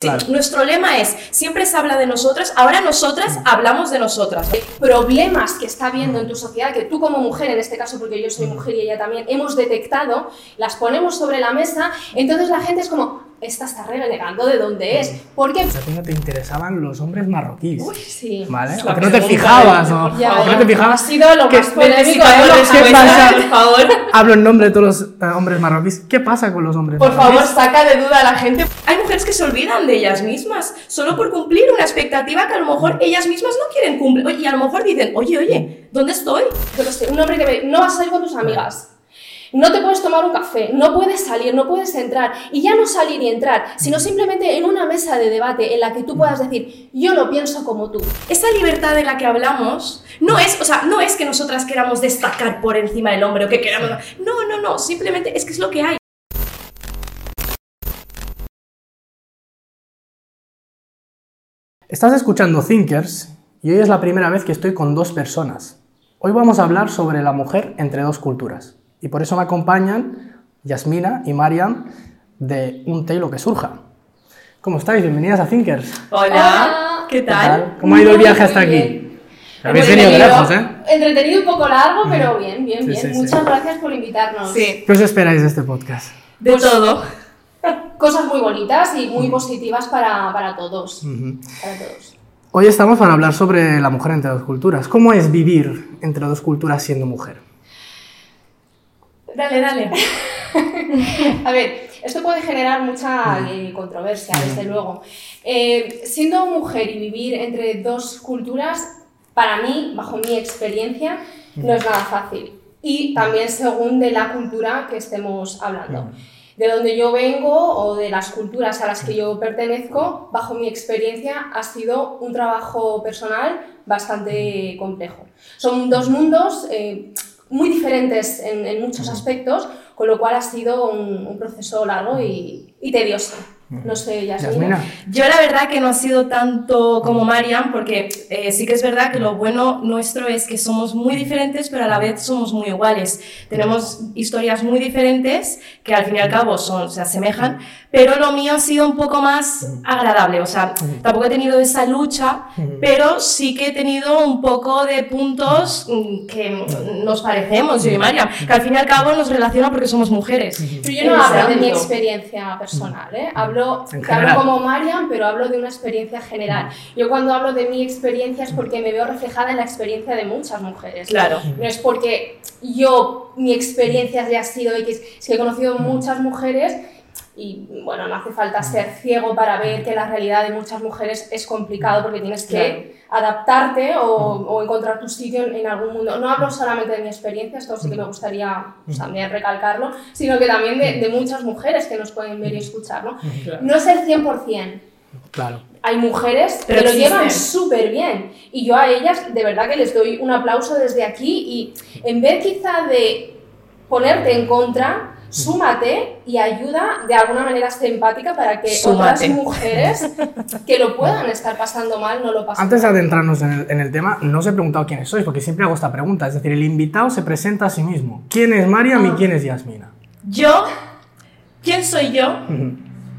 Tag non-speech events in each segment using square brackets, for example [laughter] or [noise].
Claro. Nuestro lema es, siempre se habla de nosotras, ahora nosotras hablamos de nosotras. problemas que está habiendo en tu sociedad, que tú como mujer, en este caso porque yo soy mujer y ella también, hemos detectado, las ponemos sobre la mesa, entonces la gente es como, esta está renegando de dónde es. ¿Por qué? O sea, no te interesaban los hombres marroquíes. Uy, sí. ¿Vale? ¿O que no te fijabas? ¿O Por Ya, o que no te Ha fijabas? sido lo ¿Qué- más polémico Necesitamos de respuesta, pasa? por favor. Hablo en nombre de todos los eh, hombres marroquíes. ¿Qué pasa con los hombres Por favor, marroquíes? saca de duda a la gente. Hay mujeres que se olvidan de ellas mismas, solo por cumplir una expectativa que a lo mejor ellas mismas no quieren cumplir. Y a lo mejor dicen, oye, oye, ¿dónde estoy? Qué sé, un hombre que ve, no vas a salir con tus amigas. No te puedes tomar un café, no puedes salir, no puedes entrar. Y ya no salir y entrar, sino simplemente en una mesa de debate en la que tú puedas decir, yo lo pienso como tú. Esa libertad de la que hablamos no es, o sea, no es que nosotras queramos destacar por encima del hombre o que queramos. No, no, no, simplemente es que es lo que hay. Estás escuchando Thinkers y hoy es la primera vez que estoy con dos personas. Hoy vamos a hablar sobre la mujer entre dos culturas y por eso me acompañan Yasmina y Mariam de Un té y lo que surja. ¿Cómo estáis? Bienvenidas a Thinkers. Hola, Hola. ¿qué ¿Qué tal? ¿Cómo ha ido el viaje hasta aquí? Habéis venido de lejos, ¿eh? Entretenido un poco largo, pero bien, bien, Sí, bien. sí, sí. Muchas gracias por invitarnos. Sí, ¿Qué os esperáis de este podcast? de todo. [laughs] Cosas muy bonitas y muy positivas para, para todos. Para todos. Hoy estamos para hablar sobre la mujer entre dos culturas. ¿Cómo es vivir entre dos culturas siendo mujer? Dale, dale. [laughs] A ver, esto puede generar mucha eh, controversia, desde luego. Eh, siendo mujer y vivir entre dos culturas, para mí, bajo mi experiencia, no es nada fácil. Y también según de la cultura que estemos hablando. De donde yo vengo o de las culturas a las que yo pertenezco, bajo mi experiencia, ha sido un trabajo personal bastante complejo. Son dos mundos eh, muy diferentes en, en muchos aspectos, con lo cual ha sido un, un proceso largo y, y tedioso. No sé, Yasmina. Yo la verdad que no ha sido tanto como Mariam, porque eh, sí que es verdad que lo bueno nuestro es que somos muy diferentes, pero a la vez somos muy iguales. Tenemos historias muy diferentes que al fin y al cabo son, se asemejan, pero lo mío ha sido un poco más agradable. O sea, tampoco he tenido esa lucha, pero sí que he tenido un poco de puntos mm, que nos parecemos, yo y Mariam, que al fin y al cabo nos relaciona porque somos mujeres. Pero yo no hablo de mi experiencia personal, ¿eh? hablo, hablo como Mariam, pero hablo de una experiencia general. Yo cuando hablo de mi experiencia es porque me veo reflejada en la experiencia de muchas mujeres. Claro. No es porque yo, mi experiencia haya sido X, es que he conocido muchas mujeres y bueno, no hace falta ser ciego para ver que la realidad de muchas mujeres es complicado porque tienes que adaptarte o, o encontrar tu sitio en, en algún mundo. No hablo solamente de mi experiencia, esto sí que me gustaría pues, también recalcarlo, sino que también de, de muchas mujeres que nos pueden ver y escuchar. ¿no? no es el 100%. Claro. Hay mujeres Pero que lo llevan súper bien y yo a ellas de verdad que les doy un aplauso desde aquí y en vez quizá de ponerte en contra, súmate y ayuda de alguna manera ser empática para que Súmate. otras mujeres que lo puedan estar pasando mal no lo pasen. Antes de adentrarnos en el, en el tema, no os he preguntado quiénes sois, porque siempre hago esta pregunta. Es decir, el invitado se presenta a sí mismo. ¿Quién es Mariam Ah. y quién es Yasmina? Yo, ¿quién soy yo?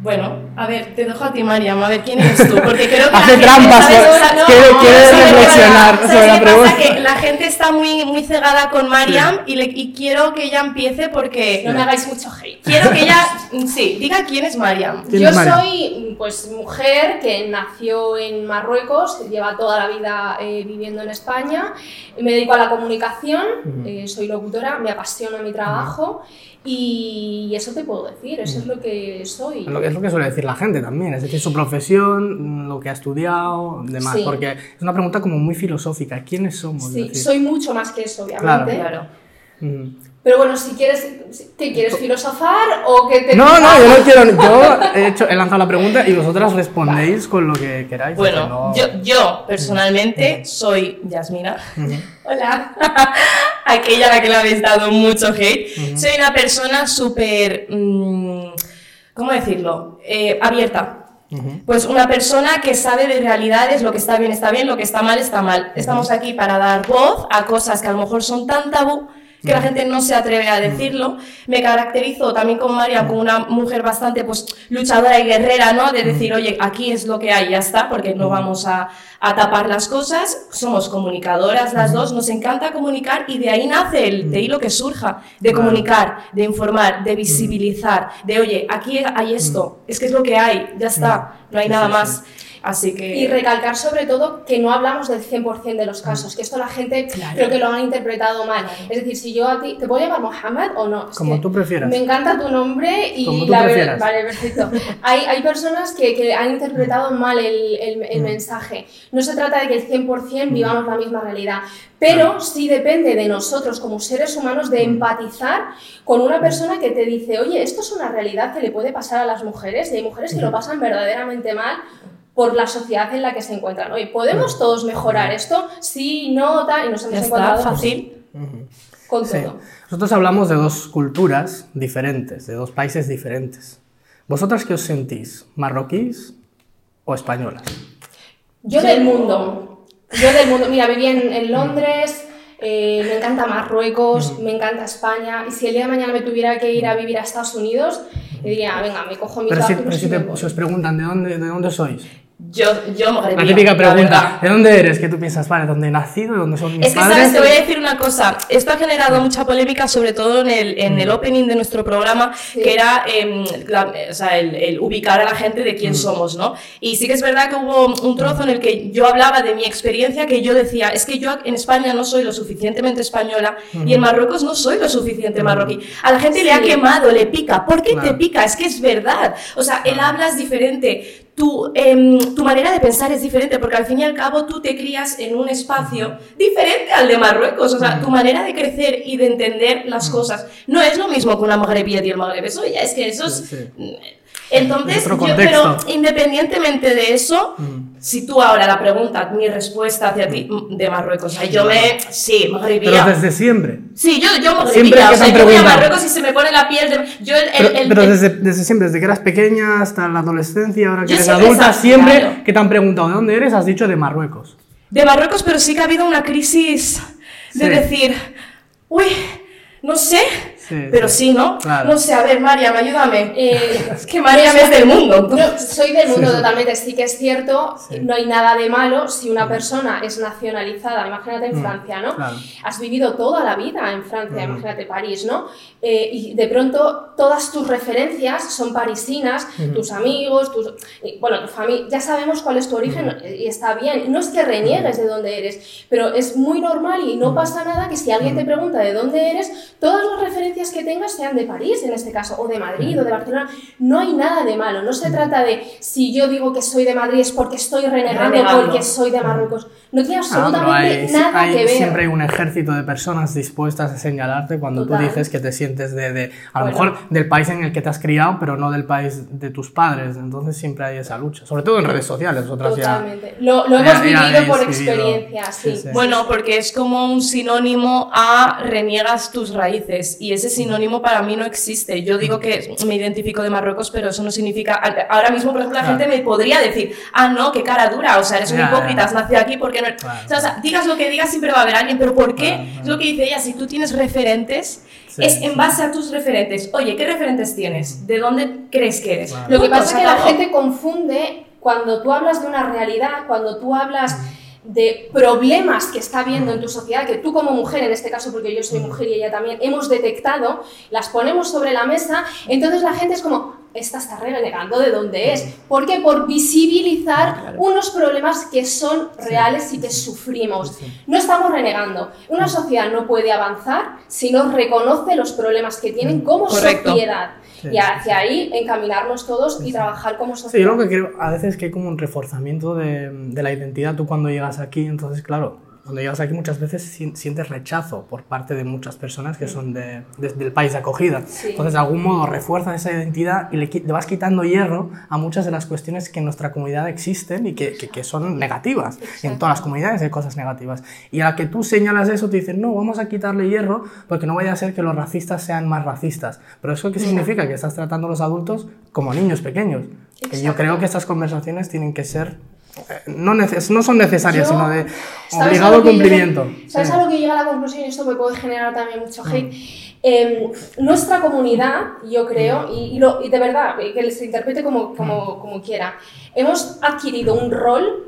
Bueno, a ver, te dejo a ti, Mariam, a ver quién eres tú, porque creo que [laughs] Hace la trampas. ¿no? Quiere- no, quiere ¿sabes qué reflexionar pasa? sobre la pregunta. Que la gente está muy, muy cegada con Mariam y, le- y quiero que ella empiece porque No me hagáis mucho hate. Quiero que ella, [laughs] sí, diga quién es Mariam. ¿Quién Yo es Mariam? soy pues mujer que nació en Marruecos, lleva toda la vida eh, viviendo en España, me dedico a la comunicación, eh, soy locutora, me apasiona mi trabajo y eso te puedo decir, eso es lo que soy. Es lo, que- es lo que suele decir la gente también, es decir, su profesión, lo que ha estudiado, demás. Sí. Porque es una pregunta como muy filosófica. ¿Quiénes somos? Es Sí, decir, soy mucho más que eso, obviamente. Claro. ujú. Pero bueno, si quieres, ¿qué quieres filosofar o que te No, no, yo no quiero. Yo [laughs] he, hecho, he lanzado la pregunta y vosotras respondéis con lo que queráis. Bueno, no- yo, yo personalmente soy Yasmina. Hola. [laughs] Aquella a la que le habéis dado mucho hate. Soy una persona súper. mm, ¿Cómo decirlo? Eh, abierta. Pues una persona que sabe de realidades, lo que está bien está bien, lo que está mal está mal. Estamos aquí para dar voz a cosas que a lo mejor son tan tabú, que la gente no se atreve a decirlo. Me caracterizo también con María como una mujer bastante pues luchadora y guerrera, ¿no? De decir, oye, aquí es lo que hay, ya está, porque no vamos a, a tapar las cosas. Somos comunicadoras las dos, nos encanta comunicar y de ahí nace el de ahí lo que surja, de comunicar, de informar, de visibilizar, de oye, aquí hay esto, es que es lo que hay, ya está, no hay nada más. Así que... Y recalcar sobre todo que no hablamos del 100% de los casos, que esto la gente creo que lo han interpretado mal. Es decir, si yo a ti, ¿te puedo llamar Mohammed o no? Como tú prefieras. Me encanta tu nombre y Como tú la prefieras. verdad... Vale, perfecto. [laughs] hay, hay personas que, que han interpretado mal el, el, el mensaje. No se trata de que el 100% vivamos la misma realidad, pero sí depende de nosotros como seres humanos de empatizar con una persona que te dice, oye, esto es una realidad que le puede pasar a las mujeres y hay mujeres que lo pasan verdaderamente mal por la sociedad en la que se encuentran. Oye, ¿podemos todos mejorar esto? Sí, no, tal, y nos hemos Ya está, encontrado fácil. con Sí. todo. Nosotros hablamos de dos culturas diferentes, de dos países diferentes. ¿Vosotras qué os sentís? ¿Marroquíes o españolas? Yo del mundo. Yo del mundo. Mira, viví en, en Londres, eh, me encanta Marruecos, me encanta España. Y si el día de mañana me tuviera que ir a vivir a Estados Unidos, diría, venga, me cojo mis Pero si, pero si te- si os preguntan ¿de dónde, de dónde sois, Yo, yo la típica pregunta. ¿de dónde eres? Que tú piensas, vale, ¿dónde he nacido? ¿De dónde son mis Es que, padres? ¿sabes? Te voy a decir una cosa. Esto ha generado mucha polémica, sobre todo en el, en el opening de nuestro programa, que era em, la- o sea, el, el ubicar a la gente de quién somos, ¿no? Y sí que es verdad que hubo un trozo en el que yo hablaba de mi experiencia, que yo decía, es que yo en España no soy lo suficientemente española y en Marruecos no soy lo suficiente marroquí. A la gente le ha quemado, le pica. ¿Por qué te pica? Es que es verdad. O sea, él habla es diferente. Tu, em, tu manera de pensar es diferente, porque al fin y al cabo tú te crías en un espacio diferente al de Marruecos. O sea, tu manera de crecer y de entender las cosas no es lo mismo que una magrebía y el magreb. Eso ya es que eso es... Sí, sí. Entonces, yo, pero independientemente de eso, si tú ahora la pregunta, mi respuesta hacia ti, mm, de Marruecos, o sea, yo me... Sí. Pero desde siempre. Sí, yo, yo. Siempre o sea, yo voy a. Marruecos y se me pone la piel de... Yo el... Pero, el- pero desde, desde siempre, desde que eras pequeña hasta la adolescencia, ahora que eres adulta, siempre claro. que te han preguntado de dónde eres, has dicho de Marruecos. De Marruecos, pero sí que ha habido una crisis de Sí. decir, uy, no sé, Sí, pero sí. sí, ¿no? Claro. No sé, a ver, Mariam, ayúdame. Eh, es que Mariam es del mundo. No, soy del mundo Sí, totalmente, sí que es cierto, Sí. no hay nada de malo si una persona es nacionalizada, imagínate en Mm, Francia, ¿no? claro. Has vivido toda la vida en Francia, Mm. imagínate París, ¿no? Eh, y de pronto todas tus referencias son parisinas, Mm. tus amigos, tus, y, bueno, tu familia, ya sabemos cuál es tu origen Mm. y está bien, no es que reniegues de dónde eres, pero es muy normal y Mm. no pasa nada que si alguien te pregunta de dónde eres, todas las referencias que tengas sean de París en este caso, o de Madrid o de Barcelona, no hay nada de malo, no se trata de si yo digo que soy de Madrid es porque estoy renegando, Renegando. porque soy de Marruecos, no tiene Ah, absolutamente hay- nada hay- que ver. Siempre hay un ejército de personas dispuestas a señalarte cuando Total. tú dices que te sientes de, de- a lo mejor del país en el que te has criado, pero no del país de tus padres. Entonces siempre hay esa lucha, sobre todo en redes sociales. Otras ya. Lo, lo ya- hemos ya vivido por experiencia, sí. Sí, sí. Bueno, porque es como un sinónimo a reniegas tus raíces y ese sinónimo para mí no existe. Yo digo que me identifico de Marruecos, pero eso no significa... Ahora mismo, por ejemplo, la Claro. gente me podría decir, ah, no, qué cara dura, o sea, eres un hipócrita, has nacido aquí porque no... Claro. O sea, o sea, digas lo que digas, siempre va a haber alguien, pero ¿por qué? Claro, claro. Es lo que dice ella, si tú tienes referentes, Sí, es en sí. base a tus referentes. Oye, ¿qué referentes tienes? ¿De dónde crees que eres? Claro. Lo que pasa es que la gente confunde cuando tú hablas de una realidad, cuando tú hablas de problemas que está habiendo en tu sociedad, que tú como mujer, en este caso porque yo soy mujer y ella también, hemos detectado, las ponemos sobre la mesa, entonces la gente es como, esta está renegando de dónde es. ¿Por qué? Por visibilizar unos problemas que son reales y que sufrimos. No estamos renegando. Una sociedad no puede avanzar si no reconoce los problemas que tienen como Correcto. sociedad. Sí, y hacia ahí encaminarnos todos y trabajar como Sí, sociedad. yo lo que creo a veces que hay como un reforzamiento de, de la identidad. Tú cuando llegas aquí, entonces, claro, cuando llegas aquí muchas veces si- sientes rechazo por parte de muchas personas que son de, de- del país de acogida. Sí. Entonces, de algún modo refuerzas esa identidad y le, le vas quitando hierro a muchas de las cuestiones que en nuestra comunidad existen y que, que- que son negativas. Y en todas las comunidades hay cosas negativas. Y a la que tú señalas eso, te dicen, no, vamos a quitarle hierro porque no vaya a ser que los racistas sean más racistas. Pero ¿eso qué significa? Que estás tratando a los adultos como niños pequeños. Que yo creo que estas conversaciones tienen que ser no, neces no son necesarias, Yo- sino de ¿Sabes obligado cumplimiento. llegué- ¿Sabes Sí. a lo que llega a la conclusión? Y esto me puede generar también mucho Mm. hate. Eh, nuestra comunidad, yo creo, y, y lo- y de verdad, que se interprete como, como, Mm. como quiera, hemos adquirido un rol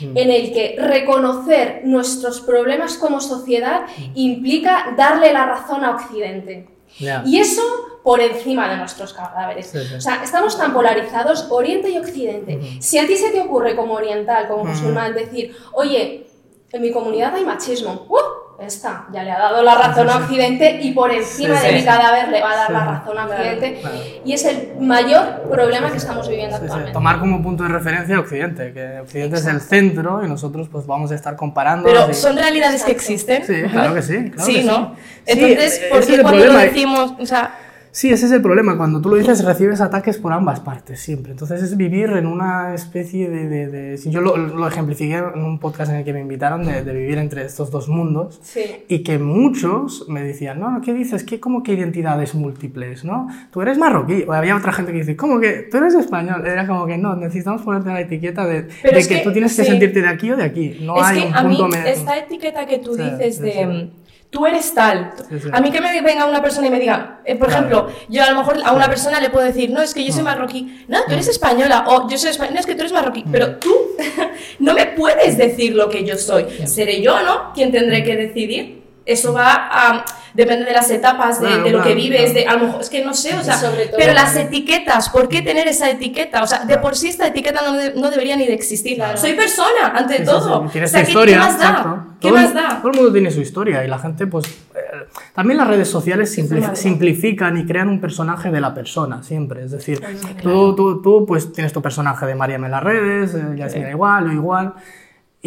Mm. en el que reconocer nuestros problemas como sociedad Mm. implica darle la razón a Occidente. Y eso por encima de nuestros cadáveres. Sí, sí. O sea, estamos tan polarizados, Oriente y Occidente. Si a ti se te ocurre como oriental, como musulmán, decir, oye, en mi comunidad hay machismo, ¡uh! Esta ya le ha dado la razón a Occidente y por encima Sí, de mi cadáver le va a dar Sí. la razón a Occidente. Claro. Y es el mayor problema que estamos viviendo Sí, sí, actualmente. Tomar como punto de referencia a Occidente, que Occidente es el centro y nosotros pues vamos a estar comparando. Pero y- son realidades que existen. Sí, claro que sí. [laughs] claro sí, que ¿no? Sí, Entonces, ¿por qué cuando lo problema. decimos, o sea, Sí, ese es el problema. Cuando tú lo dices, recibes ataques por ambas partes, siempre. Entonces es vivir en una especie de... de, de- yo lo, lo ejemplifiqué en un podcast en el que me invitaron de, de vivir entre estos dos mundos. Sí. Y que muchos me decían, no, ¿qué dices? ¿Qué, ¿Cómo que identidades múltiples? ¿no? Tú eres marroquí. O había otra gente que dice, ¿cómo que tú eres español? Era como que no, necesitamos ponerte la etiqueta de, que, que- tú tienes que sí. sentirte de aquí o de aquí. No es hay que un a mí punto medio. esta etiqueta que tú Sí, dices de tú eres tal. Sí, sí. A mí que me venga una persona y me diga, eh, por Claro. ejemplo, yo a lo mejor a una persona le puedo decir, no, es que yo soy marroquí. No, tú eres española. O yo soy española. No, es que tú eres marroquí. Pero tú [laughs] no me puedes decir lo que yo soy. Seré yo, ¿no? Quien tendré que decidir. Eso va a. Depende de las etapas, de, Claro, de lo que claro, vives, claro. de. A lo mejor, es que no sé, o sea. Sobre todo- pero las etiquetas, ¿por qué tener esa etiqueta? O sea, de por sí esta etiqueta no, de- no debería ni de existir. Soy persona, ante Sí, sí, todo. sí. Tienes O sea, tu ¿qué- historia, ¿Qué más da? ¿Qué todo, más el- da? todo el mundo tiene su historia y la gente, pues. eh, también las redes sociales simpli- simplifican y crean un personaje de la persona, siempre. Es decir, tú, tú, tú, pues tienes tu personaje de Mariam en las redes, eh, Yasmina igual, o igual.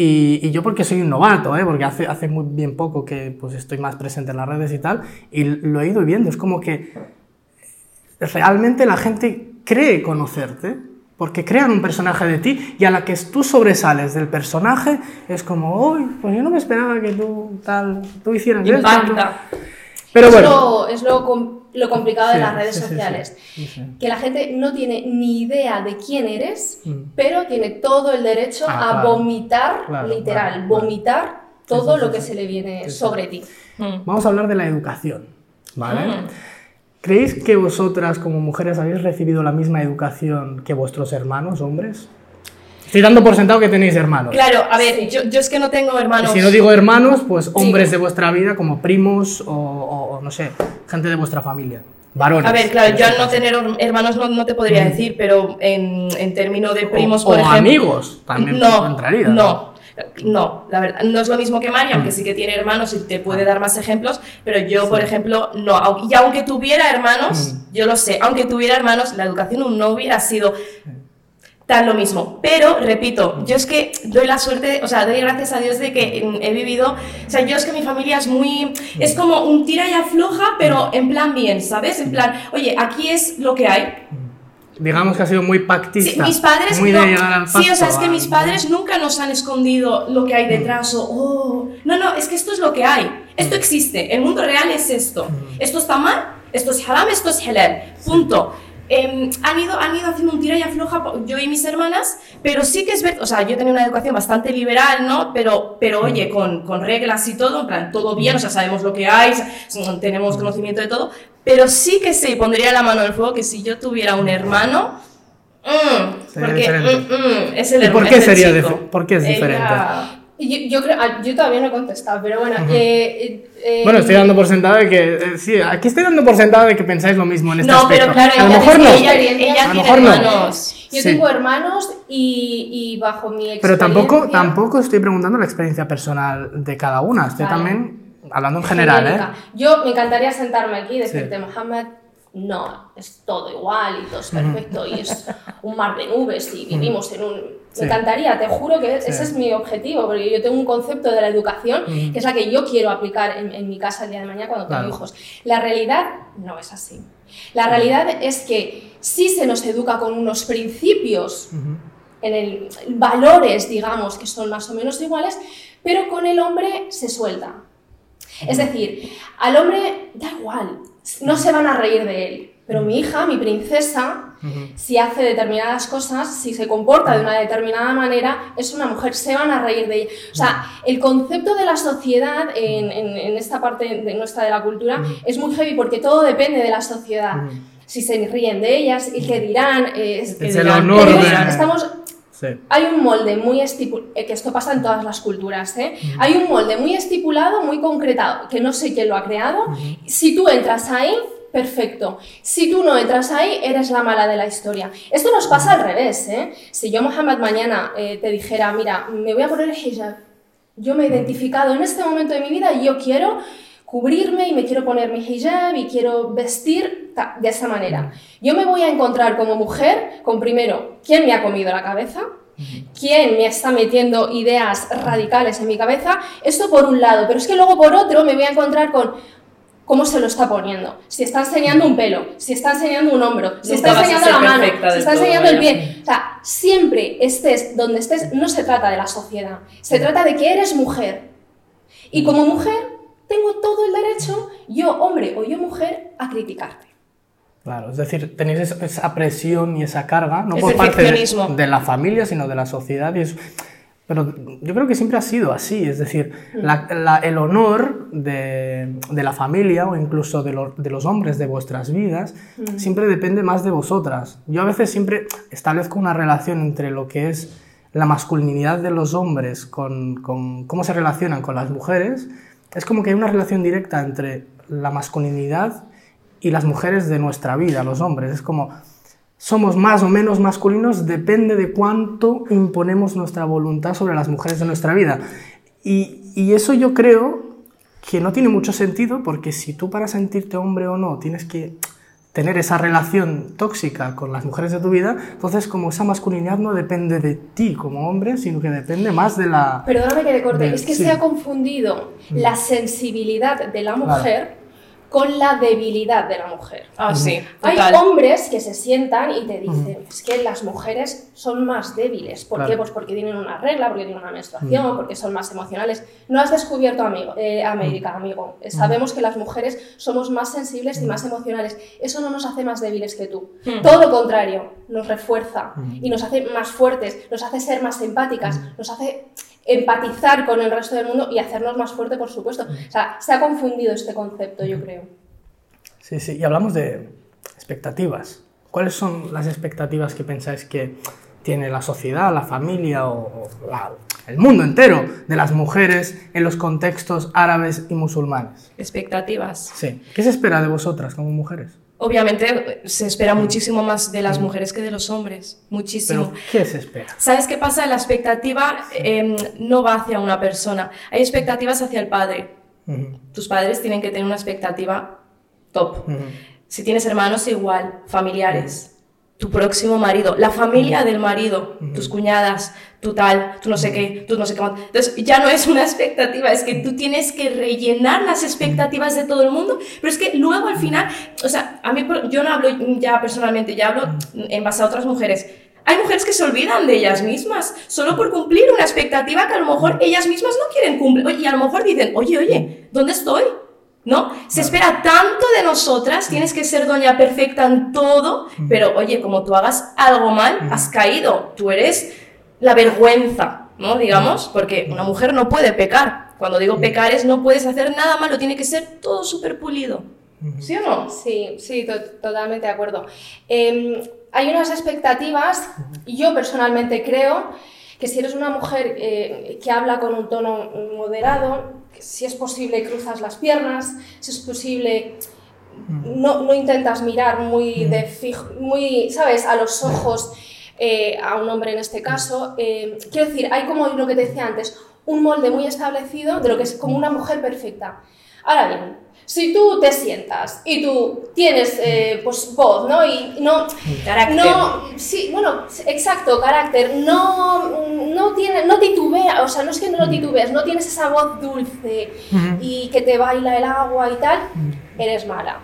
Y, y yo porque soy un novato, ¿eh? porque hace, hace muy bien poco que pues, estoy más presente en las redes y tal, y lo he ido viendo. Es como que realmente la gente cree conocerte, porque crean un personaje de ti y a la que tú sobresales del personaje es como, uy, pues yo no me esperaba que tú tal, tú hicieras esto". Impacta. Pero bueno, lo, es lo, lo complicado de las redes sí, sí, sí. sociales. Sí, sí. Que la gente no tiene ni idea de quién eres, Mm. pero tiene todo el derecho Ah, a claro. vomitar, Claro, literal, claro, claro. vomitar todo lo que sí. se le viene Sí, sí. sobre ti. Mm. vamos a hablar de la educación, ¿vale? Mm. ¿Creéis que vosotras como mujeres habéis recibido la misma educación que vuestros hermanos, hombres? Estoy dando por sentado que tenéis hermanos. Claro, a ver, Sí. yo, yo es que no tengo Y hermanos. si no digo hermanos, pues hombres de vuestra vida como primos o, o- o, no sé, gente de vuestra familia. Varones. A ver, claro, yo este al no caso. tener her- hermanos no, no te podría decir, pero en, en términos de primos, o, por o ejemplo. amigos también no, entraría. No, no, la verdad, no es lo mismo que Mari, aunque sí que tiene hermanos y te puede dar más ejemplos, pero yo, por ejemplo, no. Y aunque tuviera hermanos, Mm. yo lo sé, aunque tuviera hermanos, la educación no hubiera sido tan lo mismo. Pero, repito, yo es que doy la suerte, o sea, doy gracias a Dios de que mm, he vivido, o sea, yo es que mi familia es muy, es como un tira y afloja, pero en plan bien, ¿sabes? En plan, oye, aquí es lo que hay, Digamos que ha sido muy pactista. Sí, mis padres muy no. de llegar al sí, o sea, pacto, es que mis padres nunca nos han escondido lo que hay detrás o oh, no, no, es que esto es lo que hay. Esto Mm. existe, el mundo real es esto. Esto está mal, esto es haram, esto es halal. Punto. Em, han, ido, han ido haciendo un tira y afloja yo y mis hermanas, pero sí que es verdad, o sea, yo tenía una educación bastante liberal, ¿no? Pero, pero oye, con, con reglas y todo, en plan, todo bien, o sea, sabemos lo que hay, tenemos conocimiento de todo, pero sí que se pondría la mano en el fuego que si yo tuviera un hermano, mm, porque mm, mm, es el ¿Y por qué sería por qué es Ella- diferente? Y Yo, yo, creo, ah, yo todavía no he contestado, pero bueno. eh, eh, eh, Bueno, estoy dando por sentado de que. eh, sí, aquí estoy dando por sentado de que pensáis lo mismo en este No, aspecto. pero claro, a lo ella, mejor no. ella, ella A lo tiene mejor no. hermanos. Yo Sí. tengo hermanos y, y bajo mi experiencia... Pero tampoco, tampoco estoy preguntando la experiencia personal de cada una. Estoy Vale. también hablando en general, genérica. ¿eh? Yo me encantaría sentarme aquí y decirte, Sí. Mohamed, no, es todo igual y todo es perfecto y es un mar de nubes y vivimos en un... Sí. Me encantaría, te juro que Sí. ese es mi objetivo, porque yo tengo un concepto de la educación que es la que yo quiero aplicar en, en mi casa el día de mañana cuando tengo Claro. hijos. La realidad no es así. La realidad es que sí se nos educa con unos principios en el valores, digamos, que son más o menos iguales, pero con el hombre se suelta. Es decir, al hombre da igual, no se van a reír de él, pero mi hija, mi princesa, si hace determinadas cosas, si se comporta de una determinada manera, es una mujer, se van a reír de ella. O sea, el concepto de la sociedad en, esta parte de nuestra de la cultura es muy heavy porque todo depende de la sociedad. Si se ríen de ellas y qué dirán, es, el honor Estamos hay un molde muy estipulado, eh, que esto pasa en todas las culturas, ¿eh? hay un molde muy estipulado, muy concretado, que no sé quién lo ha creado. Si tú entras ahí, perfecto. Si tú no entras ahí, eres la mala de la historia. Esto nos pasa al revés. ¿eh? Si yo, Mohamed, mañana eh, te dijera, mira, me voy a poner el hijab, yo me he identificado en este momento de mi vida y yo quiero cubrirme y me quiero poner mi hijab y quiero vestir de esa manera. Yo me voy a encontrar como mujer con primero, ¿quién me ha comido la cabeza? ¿Quién me está metiendo ideas radicales en mi cabeza? Esto por un lado, pero es que luego por otro me voy a encontrar con cómo se lo está poniendo. Si está enseñando un pelo, si está enseñando un hombro, si está enseñando la mano, si está enseñando el pie. O sea, siempre estés donde estés, no se trata de la sociedad, se trata de que eres mujer. Y como mujer tengo todo el derecho, yo hombre o yo mujer, a criticarte. Claro, es decir, tenéis esa presión y esa carga, no por parte de, la familia, sino de la sociedad. Y pero yo creo que siempre ha sido así, es decir, mm. el honor de, la familia o incluso de, los hombres de vuestras vidas mm. siempre depende más de vosotras. Yo a veces siempre establezco una relación entre lo que es la masculinidad de los hombres con, con cómo se relacionan con las mujeres es como que hay una relación directa entre la masculinidad y las mujeres de nuestra vida, los hombres. Es como somos más o menos masculinos, depende de cuánto imponemos nuestra voluntad sobre las mujeres de nuestra vida. Y, y eso yo creo que no tiene mucho sentido porque si tú para sentirte hombre o no tienes que tener esa relación tóxica con las mujeres de tu vida, entonces como esa masculinidad no depende de ti como hombre, sino que depende más de la... Perdóname que te corte, es que se ha confundido mm. la sensibilidad de la mujer con la debilidad de la mujer. Ah, sí. Hay hombres que se sientan y te dicen, es que las mujeres son más débiles. ¿Por qué? Pues porque tienen una regla, porque tienen una menstruación, porque son más emocionales. No has descubierto amigo, eh, América, amigo. Sabemos que las mujeres somos más sensibles y más emocionales. Eso no nos hace más débiles que tú. Todo lo contrario, nos refuerza y nos hace más fuertes, nos hace ser más empáticas, nos hace empatizar con el resto del mundo y hacernos más fuerte, por supuesto. O sea, se ha confundido este concepto, yo creo. Sí, sí, y hablamos de expectativas. ¿Cuáles son las expectativas que pensáis que tiene la sociedad, la familia o, el mundo entero de las mujeres en los contextos árabes y musulmanes? Expectativas. Sí. ¿Qué se espera de vosotras como mujeres? Obviamente se espera muchísimo más de las mujeres que de los hombres, muchísimo. ¿Qué se espera? ¿Sabes qué pasa? La expectativa em, no va hacia una persona, hay expectativas hacia el padre. Tus padres tienen que tener una expectativa top. Si tienes hermanos, igual, familiares tu próximo marido, la familia del marido, tus cuñadas, tu tal, tú no sé qué, tú no sé qué Entonces ya no es una expectativa, es que tú tienes que rellenar las expectativas de todo el mundo, pero es que luego al final, o sea, a mí yo no hablo ya personalmente, ya hablo en base a otras mujeres. Hay mujeres que se olvidan de ellas mismas solo por cumplir una expectativa que a lo mejor ellas mismas no quieren cumplir y a lo mejor dicen, oye, oye, ¿dónde estoy? ¿No? Se espera tanto de nosotras, tienes que ser doña perfecta en todo, pero oye, como tú hagas algo mal, has caído, tú eres la vergüenza, ¿no? Digamos, porque una mujer no puede pecar. Cuando digo pecar es no puedes hacer nada malo, tiene que ser todo súper pulido. ¿Sí o no? Sí, sí, totalmente de acuerdo. Em, hay unas expectativas, y yo personalmente creo que si eres una mujer eh, que habla con un tono moderado, si es posible cruzas las piernas, si es posible no, no intentas mirar muy de fijo, muy, ¿sabes?, a los ojos eh, a un hombre en este caso. Eh, quiero decir, hay como lo que te decía antes, un molde muy establecido de lo que es como una mujer perfecta. Ahora bien, si tú te sientas y tú tienes eh, pues voz, ¿no? Y no... Carácter. No, sí, bueno, exacto, carácter. No, no, tiene, no titubea, o sea, no es que no lo titubeas, no tienes esa voz dulce y que te baila el agua y tal, eres mala.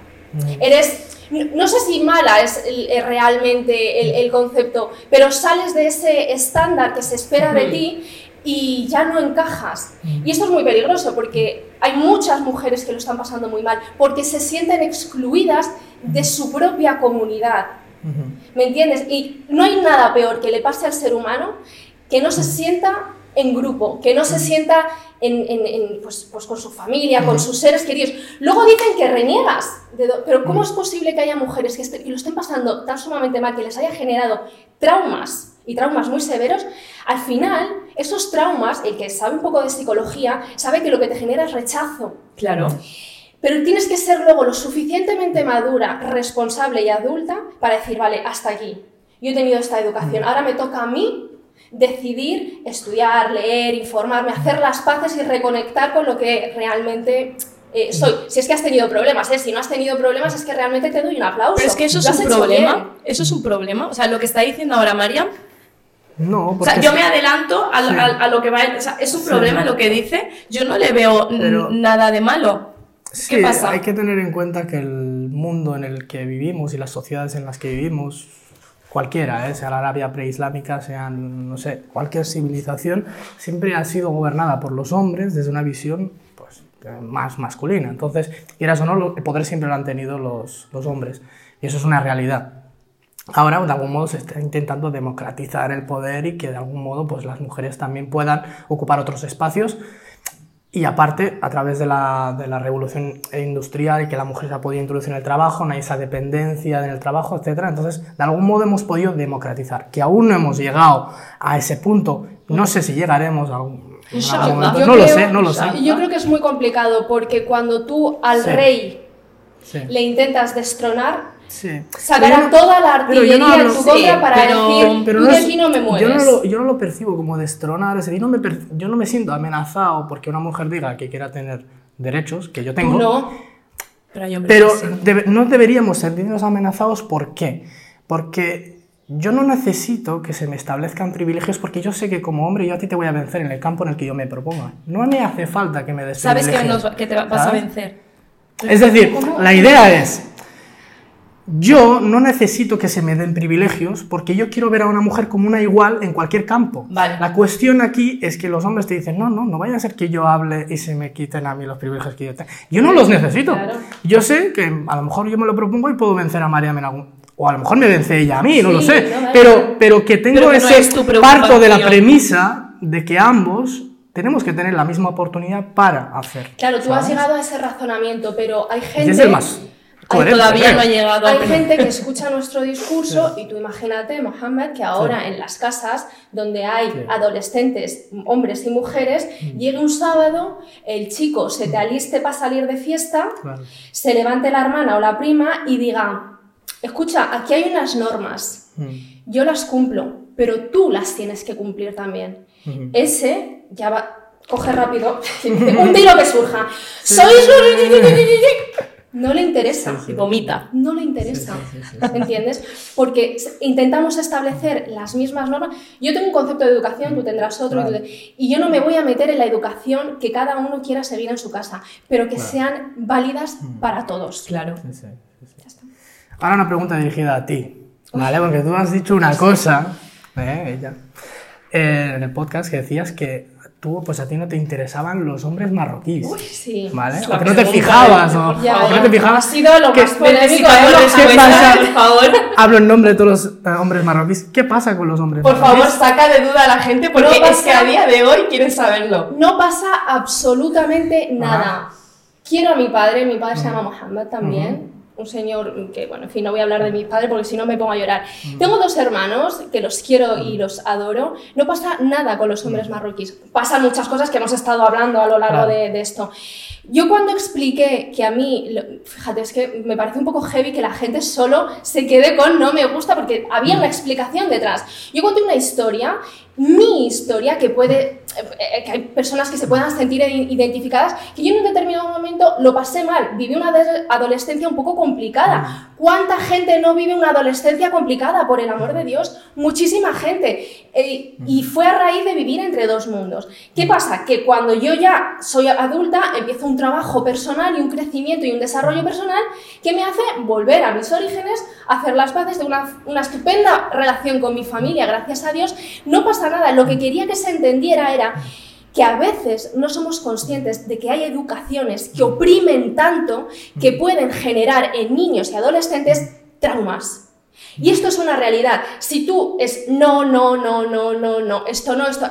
Eres, no sé si mala es, realmente el, el, concepto, pero sales de ese estándar que se espera de ti y ya no encajas. Y esto es muy peligroso porque hay muchas mujeres que lo están pasando muy mal porque se sienten excluidas de su propia comunidad. ¿Me entiendes? Y no hay nada peor que le pase al ser humano que no se sienta en grupo, que no se sienta en, en- en, pues, pues con su familia, con sus seres queridos. Luego dicen que reniegas, de pero ¿cómo es posible que haya mujeres que, que lo estén pasando tan sumamente mal, que les haya generado traumas y traumas muy severos? Al final, esos traumas, el que sabe un poco de psicología, sabe que lo que te genera es rechazo. Claro. Pero tienes que ser luego lo suficientemente madura, responsable y adulta para decir, vale, hasta aquí. Yo he tenido esta educación, ahora me toca a mí decidir estudiar, leer, informarme, hacer las paces y reconectar con lo que realmente eh, soy. Si es que has tenido problemas, ¿eh? si no has tenido problemas es que realmente te doy un aplauso. Pero es que eso es un problema. bien. Eso es un problema. O sea, lo que está diciendo ahora Mariam. No, O porque sea, yo me adelanto a, lo- Sí. a- a lo que va. O sea, es un Sí. problema lo que dice. Yo no le veo Pero- nada de malo. Sí, ¿Qué pasa? hay que tener en cuenta que el mundo en el que vivimos y las sociedades en las que vivimos, cualquiera, ¿eh? sea la Arabia preislámica, sean, no sé, cualquier civilización, siempre ha sido gobernada por los hombres desde una visión pues, más masculina. Entonces, quieras o no, el poder siempre lo han tenido los, los hombres. Y eso es una realidad. Ahora, de algún modo, se está intentando democratizar el poder y que de algún modo pues, las mujeres también puedan ocupar otros espacios. Y aparte, a través de la, de la revolución industrial y que la mujer se ha podido introducir en el trabajo, no hay esa dependencia en el trabajo, etc. Entonces, de algún modo hemos podido democratizar. Que aún no hemos llegado a ese punto, no sé si llegaremos a algún, algún momento. No lo sé, no lo sé. Yo creo que es muy complicado porque cuando tú al Sí. rey Sí. le intentas destronar, Sí. sacarán Pero yo no- toda la yo artillería no hablo- en tu contra Sí, para pero- decir, Pero tú no de aquí no me mueves. Yo no, lo, yo no lo percibo como destronar, es decir, yo no, me per- yo no me siento amenazado porque una mujer diga que quiera tener derechos, que yo tengo. no. Pero hombres Pero debe- no deberíamos sentirnos amenazados, ¿por qué? Porque yo no necesito que se me establezcan privilegios porque yo sé que como hombre yo a ti te voy a vencer en el campo en el que yo me proponga. No me hace falta que me des Sabes que, nos- que te va- vas a ¿sabes? vencer. Es decir, ¿Cómo? la idea es, yo no necesito que se me den privilegios porque yo quiero ver a una mujer como una igual en cualquier campo. Vale. La cuestión aquí es que los hombres te dicen, no, no, no vaya a ser que yo hable y se me quiten a mí los privilegios que yo tengo. Yo no los necesito. Claro. Yo sé que a lo mejor yo me lo propongo y puedo vencer a Mariam en algún... O a lo mejor me vence ella a mí, no lo Sí, sé. no, vale. pero, pero que tengo Pero que no ese es tu parto de la premisa de que ambos tenemos que tener la misma oportunidad para hacer. Claro, tú has ¿sabes? llegado a ese razonamiento, pero hay gente... Y es el más Ay, todavía no ha llegado Hay gente que escucha nuestro discurso y tú imagínate, Mohammed, que ahora en las casas donde hay Sí. adolescentes, hombres y mujeres, llegue un sábado, el chico se te aliste para salir de fiesta, Claro. se levante la hermana o la prima y diga, escucha, aquí hay unas normas, Mm. yo las cumplo, pero tú las tienes que cumplir también. Ujú. Ese ya va, coge rápido, [laughs] un tiro que surja. Sois los... [laughs] No le interesa. Vomita. No le interesa. Sí, sí, sí, sí. ¿Entiendes? Porque intentamos establecer las mismas normas. Yo tengo un concepto de educación, tú tendrás otro, y Claro. yo no me voy a meter en la educación que cada uno quiera seguir en su casa, pero que Claro. sean válidas para todos. Claro. Sí, sí, sí, sí. Ahora una pregunta dirigida a ti, ¿vale? Porque tú has dicho una cosa, ¿eh? Ella, eh, en el podcast que decías que tú, pues a ti no te interesaban los hombres marroquíes, Sí. ¿vale? O que no te fijabas, o, Por Ya, o que no ya. te fijabas. Ha sido lo ¿Qué- más polémico respuesta, pasa? por favor. Hablo en nombre de todos los eh, hombres marroquíes. ¿Qué pasa con los hombres Por favor, marroquíes? saca de duda a la gente porque No es que a día de hoy quieren saberlo. No pasa absolutamente nada. Quiero a mi padre, mi padre se llama Mohammed también. Un señor que, bueno, en fin, no voy a hablar de mi padre porque si no me pongo a llorar. Tengo dos hermanos que los quiero y los adoro. No pasa nada con los hombres marroquíes. Pasan muchas cosas que hemos estado hablando a lo largo Claro. de, de esto. Yo cuando expliqué que a mí, fíjate, es que me parece un poco heavy que la gente solo se quede con no me gusta porque había una explicación detrás. Yo conté una historia, mi historia, que puede, eh, que hay personas que se puedan sentir identificadas, que yo en un determinado momento lo pasé mal, viví una adolescencia un poco complicada. ¿Cuánta gente no vive una adolescencia complicada, por el amor de Dios? Muchísima gente. Eh, y fue a raíz de vivir entre dos mundos. ¿Qué pasa? Que cuando yo ya soy adulta, empiezo un trabajo personal y un crecimiento y un desarrollo personal que me hace volver a mis orígenes, hacer las paces de una, una estupenda relación con mi familia, gracias a Dios. No pasa nada. Lo que quería que se entendiera era que a veces no somos conscientes de que hay educaciones que oprimen tanto que pueden generar en niños y adolescentes traumas. Y esto es una realidad. Si tú es no, no, no, no, no, no, esto no, esto...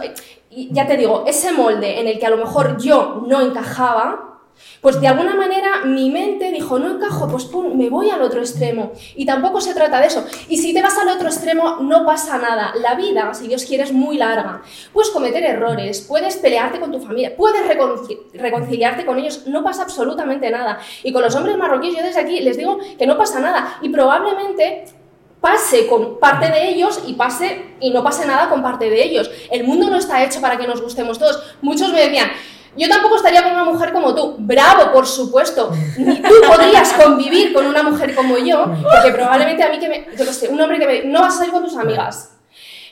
ya te digo, ese molde en el que a lo mejor yo no encajaba, pues de alguna manera mi mente dijo, no encajo, pues pum, me voy al otro extremo. Y tampoco se trata de eso. Y si te vas al otro extremo, no pasa nada. La vida, si Dios quiere, es muy larga. Puedes cometer errores, puedes pelearte con tu familia, puedes reconciliarte con ellos, no pasa absolutamente nada. Y con los hombres marroquíes, yo desde aquí les digo que no pasa nada. Y probablemente pase con parte de ellos y pase y no pase nada con parte de ellos. El mundo no está hecho para que nos gustemos todos. Muchos me decían, yo tampoco estaría con una mujer como tú. Bravo, por supuesto. Ni tú podrías convivir con una mujer como yo, porque probablemente a mí que me... Yo sé, un hombre que me... No vas a salir con tus amigas.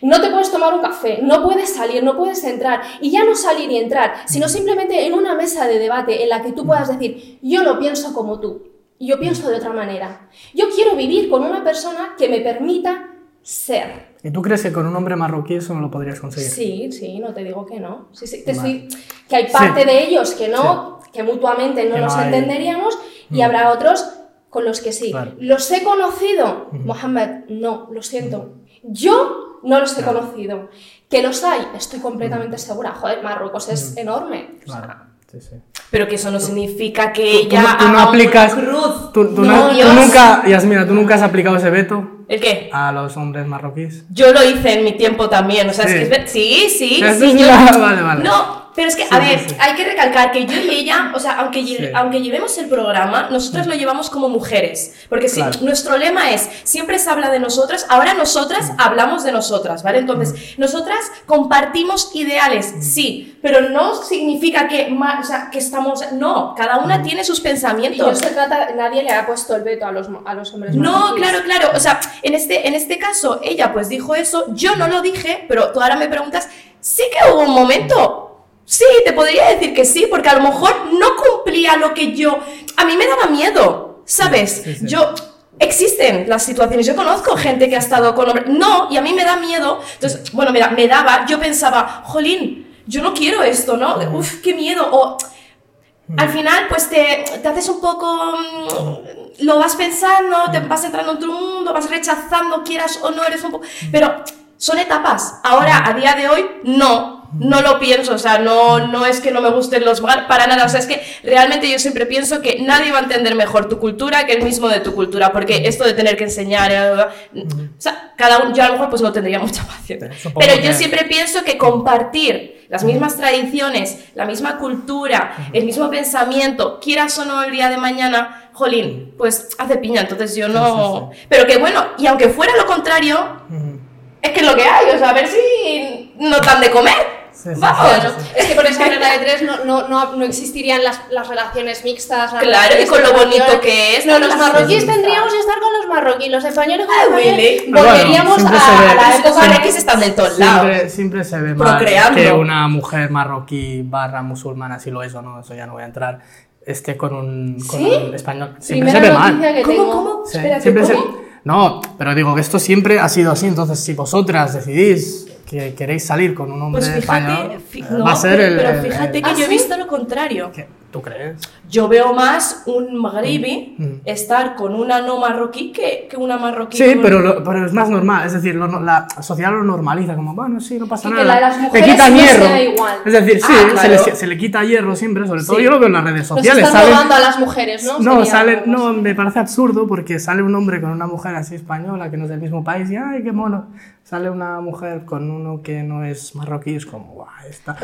No te puedes tomar un café, no puedes salir, no puedes entrar. Y ya no salir y entrar, sino simplemente en una mesa de debate en la que tú puedas decir, yo no pienso como tú, yo pienso de otra manera. Yo quiero vivir con una persona que me permita ser. ¿Y tú crees que con un hombre marroquí eso no lo podrías conseguir? Sí, sí, no te digo que no. Sí, sí, que hay parte de ellos que no, que mutuamente no nos entenderíamos y mm. habrá otros con los que sí. ¿Los he conocido? Mohamed, no, lo siento. Yo no los he conocido. ¿Que los hay? Estoy completamente segura. Joder, Marruecos es enorme. Claro. Sí, sí. Pero que eso no significa que ella tú, no aplicas, cruz. Tú, nunca, Yasmina, tú nunca has aplicado ese veto. ¿El qué? A los hombres marroquíes. Yo lo hice en mi tiempo también. O sea, es que es, sí, sí, sí. vale, vale. No, pero es que, a ver, hay que recalcar que yo y ella, o sea, aunque, aunque llevemos el programa, nosotras lo llevamos como mujeres. Porque si nuestro lema es, siempre se habla de nosotras, ahora nosotras hablamos de nosotras, ¿vale? Entonces, nosotras compartimos ideales, sí, pero no significa que, o sea, que estamos, no, cada una tiene sus pensamientos. Y no se trata, nadie le ha puesto el veto a los, a los hombres. No, claro, claro, o sea, en este, en este caso, ella pues dijo eso, yo no lo dije, pero tú ahora me preguntas, sí que hubo un momento Sí, te podría decir que sí, porque a lo mejor no cumplía lo que yo... A mí me daba miedo, ¿sabes? Yo... Existen las situaciones, yo conozco gente que ha estado con hombres, no, y a mí me da miedo, entonces, bueno, mira, me daba, yo pensaba, jolín, yo no quiero esto, ¿no? Uf, qué miedo, o al final, pues te, te, haces un poco. Mm, lo vas pensando, te vas entrando en otro mundo, vas rechazando, quieras o no, eres un poco. Pero son etapas. Ahora, a día de hoy, no no lo pienso, o sea, no, no es que no me gusten los para nada, o sea, es que realmente yo siempre pienso que nadie va a entender mejor tu cultura que el mismo de tu cultura, porque esto de tener que enseñar, eh, o sea, cada uno, yo a lo mejor pues no tendría mucha paciencia, pero yo siempre pienso que compartir las mismas tradiciones, la misma cultura, el mismo pensamiento, quieras o no el día de mañana, jolín, pues hace piña, entonces yo no... Pero que bueno, y aunque fuera lo contrario, es que es lo que hay, o sea, a ver si no dan de comer. Vamos, es que por esa regla de tres no, no, no, no existirían las, las, relaciones mixtas. claro, y con lo bonito que es. No, los marroquíes tendríamos que estar con los marroquíes, los españoles con los españoles. Volveríamos a, la época de que están del todos lados. Siempre se ve mal que una mujer marroquí barra musulmana, si lo es o no, eso ya no voy a entrar, esté con un, con un español. Siempre Primera se ve mal. ¿Cómo, cómo? Espérate, ¿cómo? No, pero digo que esto siempre ha sido así, entonces si vosotras decidís que queréis salir con un hombre pues español, va a ser el... Pero fíjate que yo he visto lo contrario. ¿Tú crees? Yo veo más un maghribi mm, mm. estar con una no marroquí que, que una marroquí. Sí, pero, pero es más normal. Es decir, la sociedad lo normaliza, como, bueno, sí, no pasa nada. Que la de las mujeres le quitan hierro. igual. Es decir, sí, ah, se, le, se, le, quita hierro siempre, sobre todo yo lo veo en las redes sociales. Nos están robando a las mujeres, ¿no? No, sale, no, me parece absurdo porque sale un hombre con una mujer así española que no es del mismo país y, ay, qué mono sale una mujer con uno que no es marroquí, es como, guau, está...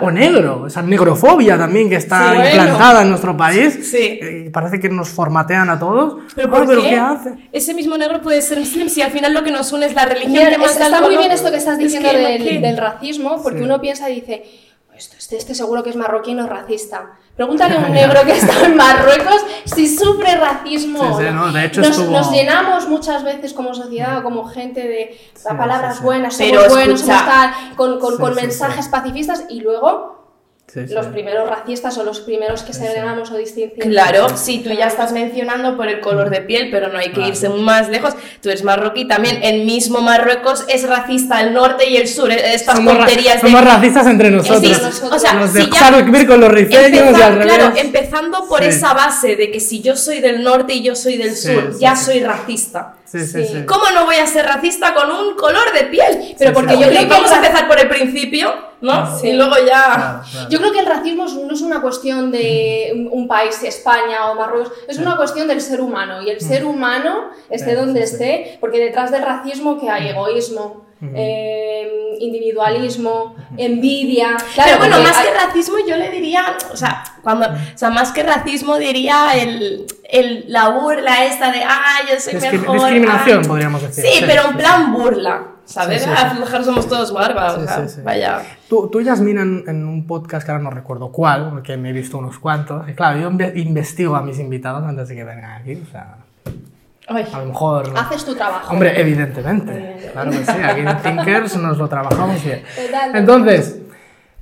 o, negro, esa negrofobia también que está implantada en nuestro país. Sí. Y parece que nos formatean a todos. ¿Pero, por qué? hace? Ese mismo negro puede ser muslim si al final lo que nos une es la religión. está muy bien esto que estás diciendo del, del, racismo, porque uno piensa y dice, este, este seguro que es marroquí no racista. Pregúntale a un [laughs] negro que está en Marruecos si sufre racismo. de hecho nos, nos, llenamos muchas veces como sociedad, como gente de palabras buenas, somos buenos, con, con, con mensajes pacifistas y luego los primeros racistas o los primeros que segregamos o distinguimos. Claro, sí, tú ya estás mencionando por el color de piel, pero no hay que irse más lejos. Tú eres marroquí también. El mismo Marruecos es racista el norte y el sur. Eh, estas somos tonterías Somos racistas entre nosotros. O sea, Nos si ya con los rifeños y al revés. Claro, empezando por esa base de que si yo soy del norte y yo soy del sur, ya soy racista. Sí, sí, Sí. sí. ¿Cómo no voy a ser racista con un color de piel? Pero Sí, porque sí. yo creo que vamos a empezar por el principio, ¿no? Sí. Y luego ya... [laughs] Yo creo que el racismo no es una cuestión de un, país, España o Marruecos, es una cuestión del ser humano. Y el ser humano, esté Sí, donde sí, sí. esté, porque detrás del racismo que hay egoísmo, Eh, individualismo, envidia. Pero Claro, bueno, porque más hay- que racismo yo le diría, o sea, cuando, o sea, más que racismo diría el, el- la burla esta de, ah, yo soy Discri- mejor. discriminación, ay". podríamos decir. Sí, pero en plan burla, ¿sabes? Sí, sí, Ah, sí. mujer somos todos bárbaros, Sí, o sea, sí, sí. vaya. Tú, tú Yasmina, en, en un podcast que ahora no recuerdo cuál, porque me he visto unos cuantos, y claro, yo inve- investigo a mis invitados antes de que vengan aquí, o sea, Ay. a lo mejor... haces tu trabajo. Hombre, evidentemente, claro que sí, aquí en Thinkers nos lo trabajamos bien. Totalmente. Entonces,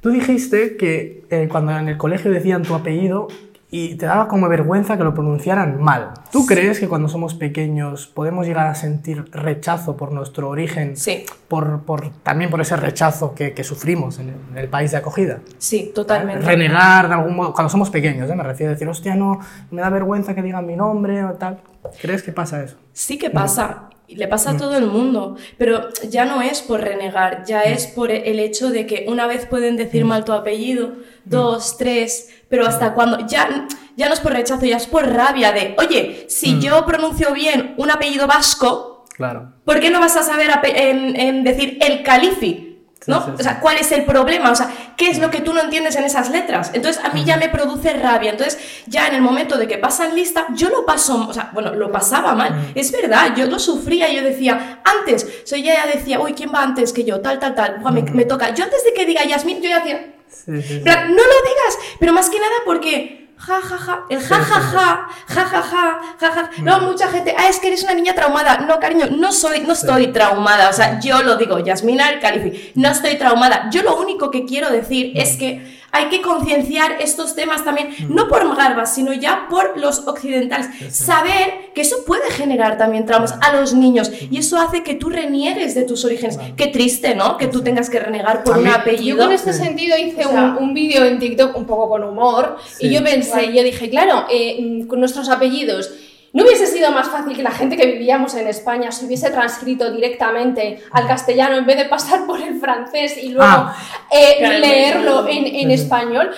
tú dijiste que eh, cuando en el colegio decían tu apellido y te daba como vergüenza que lo pronunciaran mal. ¿Tú crees que cuando somos pequeños podemos llegar a sentir rechazo por nuestro origen? Sí, Por, por- también por ese rechazo que, que sufrimos en el, en el país de acogida. sí, totalmente. Renegar de algún modo, cuando somos pequeños, ¿eh? me refiero a decir, hostia, no, me da vergüenza que digan mi nombre o tal. ¿Crees que pasa eso? Sí que pasa, y le pasa a todo el mundo, pero ya no es por renegar, ya es por el hecho de que una vez pueden decir mal tu apellido, dos, tres, pero hasta cuando ya, ya no es por rechazo, ya es por rabia de, oye, si yo pronuncio bien un apellido vasco, Claro. ¿por qué no vas a saber en decir el califi? ¿No? Sí, sí, O sea, ¿cuál es el problema? O sea, ¿qué es lo que tú no entiendes en esas letras? Entonces, a mí ya me produce rabia. Entonces, ya en el momento de que pasan lista, yo lo paso, o sea, bueno, lo pasaba mal. Es verdad, yo lo sufría, yo decía, antes, o sea, ella ya decía, uy, ¿quién va antes que yo? Tal, tal, tal, Buah, me, me toca. Yo antes de que diga Yasmin, yo ya plan, no lo digas, pero más que nada porque ja ja ja, el ja ja ja, ja ja ja, ja ja. No, mucha gente, ah, es que eres una niña traumada. No, cariño, no soy, no estoy traumada. O sea, yo lo digo, Yasmina el Califi, no estoy traumada. Yo lo único que quiero decir es que hay que concienciar estos temas también, no por Garbas, sino ya por los occidentales. Saber que eso puede generar también traumas a los niños y eso hace que tú reniegues de tus orígenes. Qué triste, ¿no? Que tú tengas que renegar por un mí- Yo apellido. con este sentido hice O sea- un, un vídeo en TikTok un poco con humor Sí. y yo pensé, yo dije, claro, eh, mm, con nuestros apellidos, ¿no hubiese sido más fácil que la gente que vivíamos en España se hubiese transcrito directamente al castellano en vez de pasar por el francés y luego Ah. eh, Claro, leerlo claro. en, español?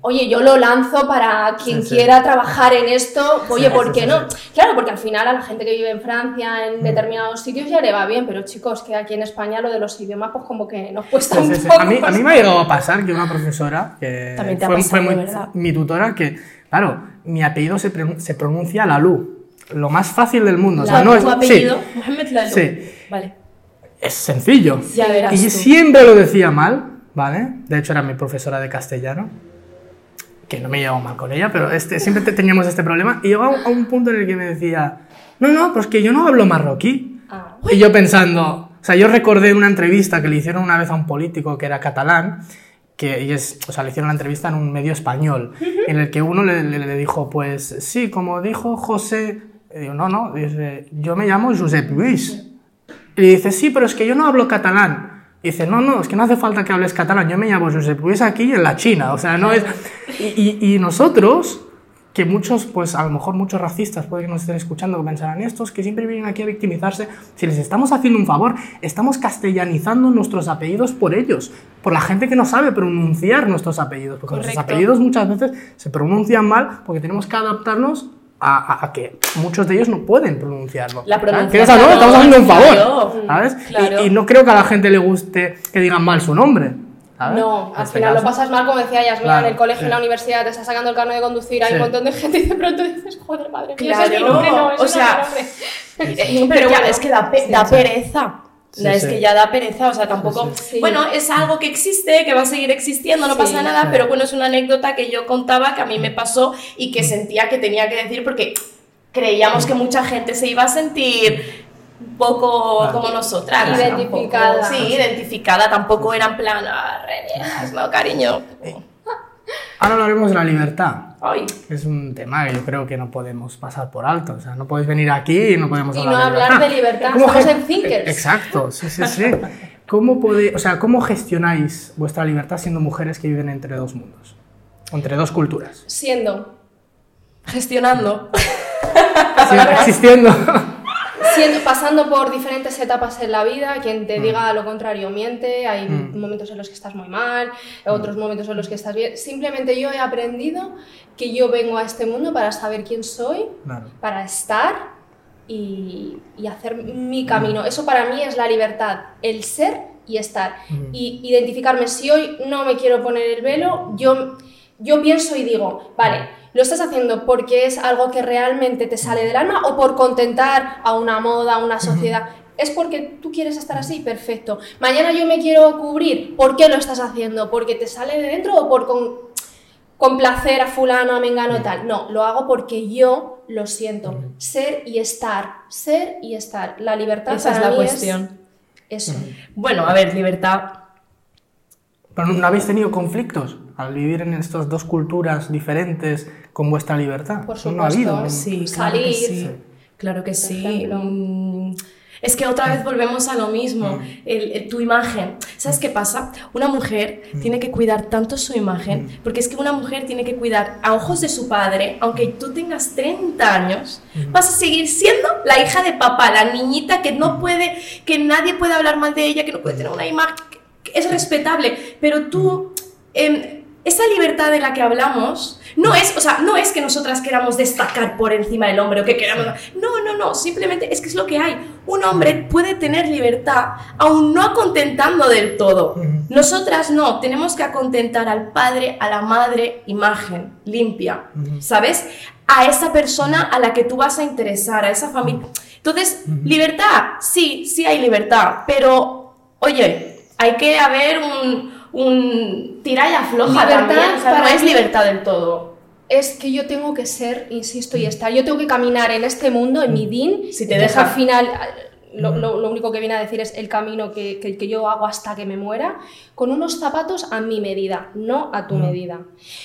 Oye, yo lo lanzo para quien Sí, sí. quiera trabajar en esto. Oye, Sí, ¿por qué sí, no? sí. Claro, porque al final a la gente que vive en Francia, en determinados sitios, ya le va bien, pero chicos, que aquí en España lo de los idiomas, pues como que nos cuesta Sí, un sí, sí. poco. A mí, a mí me ha llegado a pasar que una profesora, que También te ha fue, pasado, fue muy- mi tutora, que, claro, mi apellido se, se pronuncia Lalu, lo más fácil del mundo. o sea, no es, tu sí, apellido, Mohamed Lalu. Sí. Vale. es sencillo. Ya verás Y tú. siempre lo decía mal, ¿vale? De hecho, era mi profesora de castellano, que no me llevaba mal con ella, pero este, siempre te- teníamos este problema. Y llegaba a un punto en el que me decía, no, no, pues que yo no hablo marroquí. Ah. Y yo pensando, o sea, yo recordé una entrevista que le hicieron una vez a un político que era catalán, que y es, o sea, le hicieron la entrevista en un medio español, en el que uno le, le- le dijo, pues sí, como dijo José, digo, no, no, dice, yo me llamo Josep Luis. Y dice, sí, pero es que yo no hablo catalán. Y dice, no, no, es que no hace falta que hables catalán, yo me llamo Josep Luis aquí en la China, o sea, no es... Y, y- y nosotros, que muchos, pues a lo mejor muchos racistas pueden que nos estén escuchando, que pensarán, estos que siempre vienen aquí a victimizarse, si les estamos haciendo un favor, estamos castellanizando nuestros apellidos por ellos, por la gente que no sabe pronunciar nuestros apellidos, porque nuestros Correcto. apellidos muchas veces se pronuncian mal porque tenemos que adaptarnos a, a- a que muchos de ellos no pueden pronunciarlo. La pronunciación, ¿Quieres algo? Estamos haciendo un favor. claro. ¿Sabes? Claro. Y, y no creo que a la gente le guste que digan mal su nombre. ¿Sabes? No, En al este final lo caso. pasas mal, como decía Yasmina, Claro, en el colegio, en sí. la universidad, te estás sacando el carnet de conducir, hay Sí. un montón de gente y de pronto dices, joder, madre mía, ese es mi Claro, nombre, no, ese o no es sea, mi nombre. [laughs] Eh, Pero bueno, es que da, pe- sí, da sí. pereza. Sí, es sí. que ya da pereza, o sea, tampoco. Sí, sí. Bueno, es algo que existe, que va a seguir existiendo, no Sí. pasa nada, Sí. pero bueno, es una anécdota que yo contaba que a mí me pasó y que sentía que tenía que decir porque creíamos que mucha gente se iba a sentir poco Claro. como nosotras. ¿no? Identificada. Tampoco- sí, identificada, tampoco era en plan, ah, no, cariño. Ahora hablaremos de la libertad. Ay, Es un tema que yo creo que no podemos pasar por alto. O sea, no podéis venir aquí y no podemos Y hablar no de hablar libertad. de libertad, [laughs] ¿Cómo estamos ge- en Thinkers. Exacto, sí, sí, sí. [laughs] ¿Cómo, pode- o sea, ¿Cómo gestionáis vuestra libertad siendo mujeres que viven entre dos mundos? O entre dos culturas. Siendo. gestionando. Sigue existiendo. [laughs] siendo, pasando por diferentes etapas en la vida, quien te diga lo contrario miente, hay Mm. momentos en los que estás muy mal, otros momentos en los que estás bien. Simplemente yo he aprendido que yo vengo a este mundo para saber quién soy, Claro. para estar y, y hacer mi camino. Eso para mí es la libertad, el ser y estar. Y identificarme, si hoy no me quiero poner el velo, yo, yo pienso y digo, vale, ¿lo estás haciendo porque es algo que realmente te sale del alma o por contentar a una moda, a una sociedad? ¿Es porque tú quieres estar así? Perfecto. Mañana yo me quiero cubrir. ¿Por qué lo estás haciendo? ¿Porque te sale de dentro o por con, complacer a fulano, a mengano, tal? No, lo hago porque yo lo siento. Ser y estar. Ser y estar. La libertad Esa es para la mí cuestión. eso. Bueno, a ver, libertad. Pero no habéis tenido conflictos al vivir en estas dos culturas diferentes con vuestra libertad. Por No ha supuesto. habido. Sí, claro que Salir. sí. Claro que sí. Mm, Es que otra vez volvemos a lo mismo, el- el- tu imagen. ¿Sabes qué pasa? Una mujer tiene que cuidar tanto su imagen, porque es que una mujer tiene que cuidar a ojos de su padre, aunque tú tengas 30 años, vas a seguir siendo la hija de papá, la niñita que no puede, que nadie puede hablar mal de ella, que no puede tener una imagen, es respetable, pero tú... em, esa libertad de la que hablamos no es, o sea, no es que nosotras queramos destacar por encima del hombre o que queramos. No, no, no, simplemente es que es lo que hay. Un hombre puede tener libertad aún no acontentando del todo. Nosotras no, tenemos que acontentar al padre, a la madre, imagen limpia, ¿sabes? A esa persona a la que tú vas a interesar, a esa familia. Entonces, libertad, sí, sí hay libertad, pero, oye, hay que haber un, un tira y afloja Libertad también, o sea, no para es mí- libertad del todo. Es que yo tengo que ser, insisto, y estar. Yo tengo que caminar en este mundo, en mi din. Si te es deja. al final. Lo, lo- lo único que viene a decir es el camino que, que- que yo hago hasta que me muera, con unos zapatos a mi medida, no a tu medida.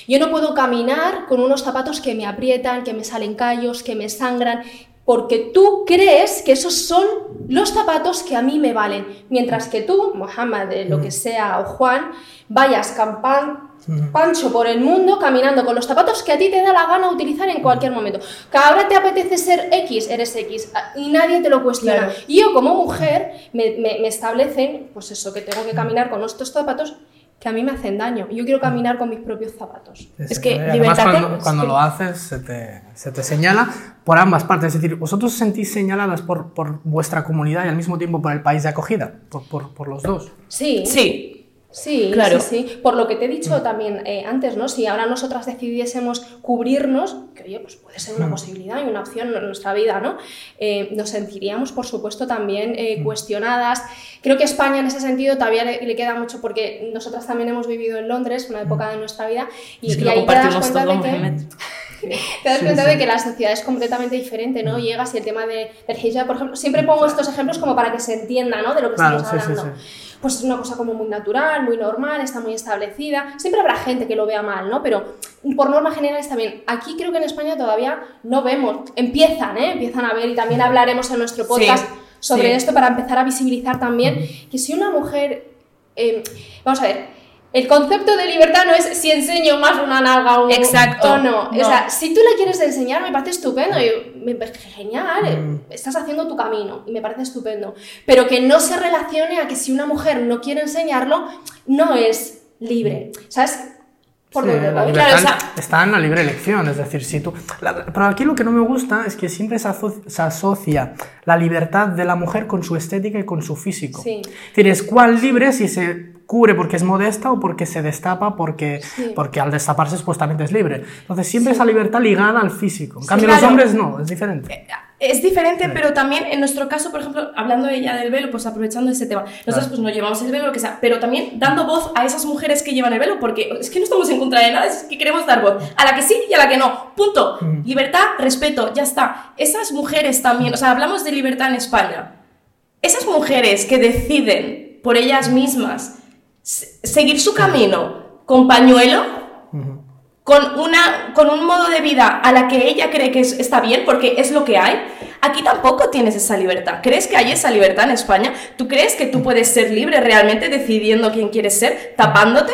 Yo no puedo caminar con unos zapatos que me aprietan, que me salen callos, que me sangran, porque tú crees que esos son los zapatos que a mí me valen, mientras que tú, Mohamed, eh, lo que sea, o Juan, vayas campan, pancho por el mundo caminando con los zapatos que a ti te da la gana utilizar en cualquier momento. Que ahora te apetece ser X, eres X, y nadie te lo cuestiona. Claro. Y yo como mujer me, me- me establecen, pues eso, que tengo que caminar con estos zapatos que a mí me hacen daño. Yo quiero caminar con mis propios zapatos. Es que Además, libertad cuando, cuando lo haces se te, se te señala por ambas partes. Es decir, vosotros os sentís señaladas por, por vuestra comunidad y al mismo tiempo por el país de acogida, por, por, por los dos. Sí, Sí, Sí, Claro. sí, sí. Por lo que te he dicho también eh, antes, ¿no? Si ahora nosotras decidiésemos cubrirnos, que oye, pues puede ser una posibilidad y una opción en nuestra vida, ¿no? Eh, nos sentiríamos, por supuesto, también eh, cuestionadas. Creo que España en ese sentido todavía le, le queda mucho porque nosotras también hemos vivido en Londres, una época de nuestra vida, y, es que y ahí te das compartimos cuenta todo, de que... [laughs] Te das cuenta de que la sociedad es completamente diferente, ¿no? Llegas y el tema de, del hijab, por ejemplo, siempre pongo estos ejemplos como para que se entienda, ¿no? De lo que Claro, estamos sí, sí, hablando. Pues es una cosa como muy natural, muy normal, está muy establecida. Siempre habrá gente que lo vea mal, ¿no? Pero por norma general está bien. Aquí creo que en España todavía no vemos, empiezan, ¿eh? Empiezan a ver y también hablaremos en nuestro podcast Sí, sobre sí. esto para empezar a visibilizar también que si una mujer... eh, vamos a ver, el concepto de libertad no es si enseño más una nalga o, Exacto, o no. no. O sea, si tú la quieres enseñar, me parece estupendo. y me parece genial, eh, estás haciendo tu camino y me parece estupendo. Pero que no se relacione a que si una mujer no quiere enseñarlo, no es libre. ¿Sabes? Por Sí, dónde la voy. libertad Claro, o sea- está en la libre elección, es decir, si tú... la- pero aquí lo que no me gusta es que siempre se, aso- se asocia la libertad de la mujer con su estética y con su físico. Sí. Es decir, es cuál libre si se cubre porque es modesta o porque se destapa porque, Sí. porque al destaparse supuestamente es libre. Entonces siempre esa libertad ligada al físico. En cambio claro. los hombres no, es diferente. Es diferente, pero también en nuestro caso, por ejemplo, hablando ella del velo, pues aprovechando ese tema, nosotros Claro. pues no llevamos el velo, lo que sea, pero también dando voz a esas mujeres que llevan el velo, porque es que no estamos en contra de nada, es que queremos dar voz a la que sí y a la que no. Punto. Libertad, respeto, ya está. Esas mujeres también, o sea, hablamos de libertad en España. Esas mujeres que deciden por ellas mismas seguir su camino con pañuelo, con, una, con un modo de vida a la que ella cree que es- está bien, porque es lo que hay, aquí tampoco tienes esa libertad. ¿Crees que hay esa libertad en España? ¿Tú crees que tú puedes ser libre realmente decidiendo quién quieres ser, tapándote?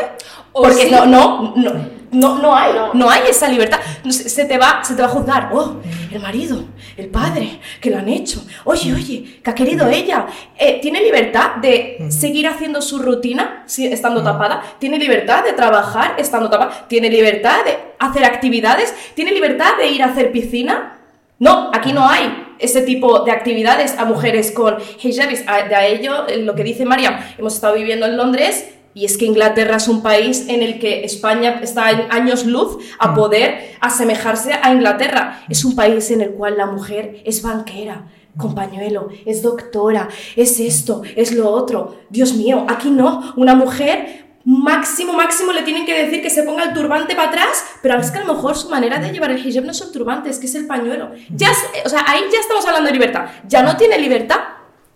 O Porque sí. no, no, no, no, no hay, No. no hay esa libertad. Se te va, se te va a juzgar. Oh, el marido, el padre, que lo han hecho. Oye, oye, que ha querido ella. Eh, ¿Tiene libertad de seguir haciendo su rutina estando tapada? ¿Tiene libertad de trabajar estando tapada? ¿Tiene libertad de hacer actividades? ¿Tiene libertad de ir a hacer piscina? No, aquí no hay ese tipo de actividades a mujeres con hijabis. De a ello, eh, lo que dice María, hemos estado viviendo en Londres y es que Inglaterra es un país en el que España está en años luz a poder asemejarse a Inglaterra. Es un país en el cual la mujer es banquera, con pañuelo, es doctora, es esto, es lo otro. Dios mío, aquí no. Una mujer máximo, máximo le tienen que decir que se ponga el turbante para atrás, pero es que a lo mejor su manera de llevar el hijab no es el turbante, es que es el pañuelo. Ya, o sea, ahí ya estamos hablando de libertad. Ya no tiene libertad,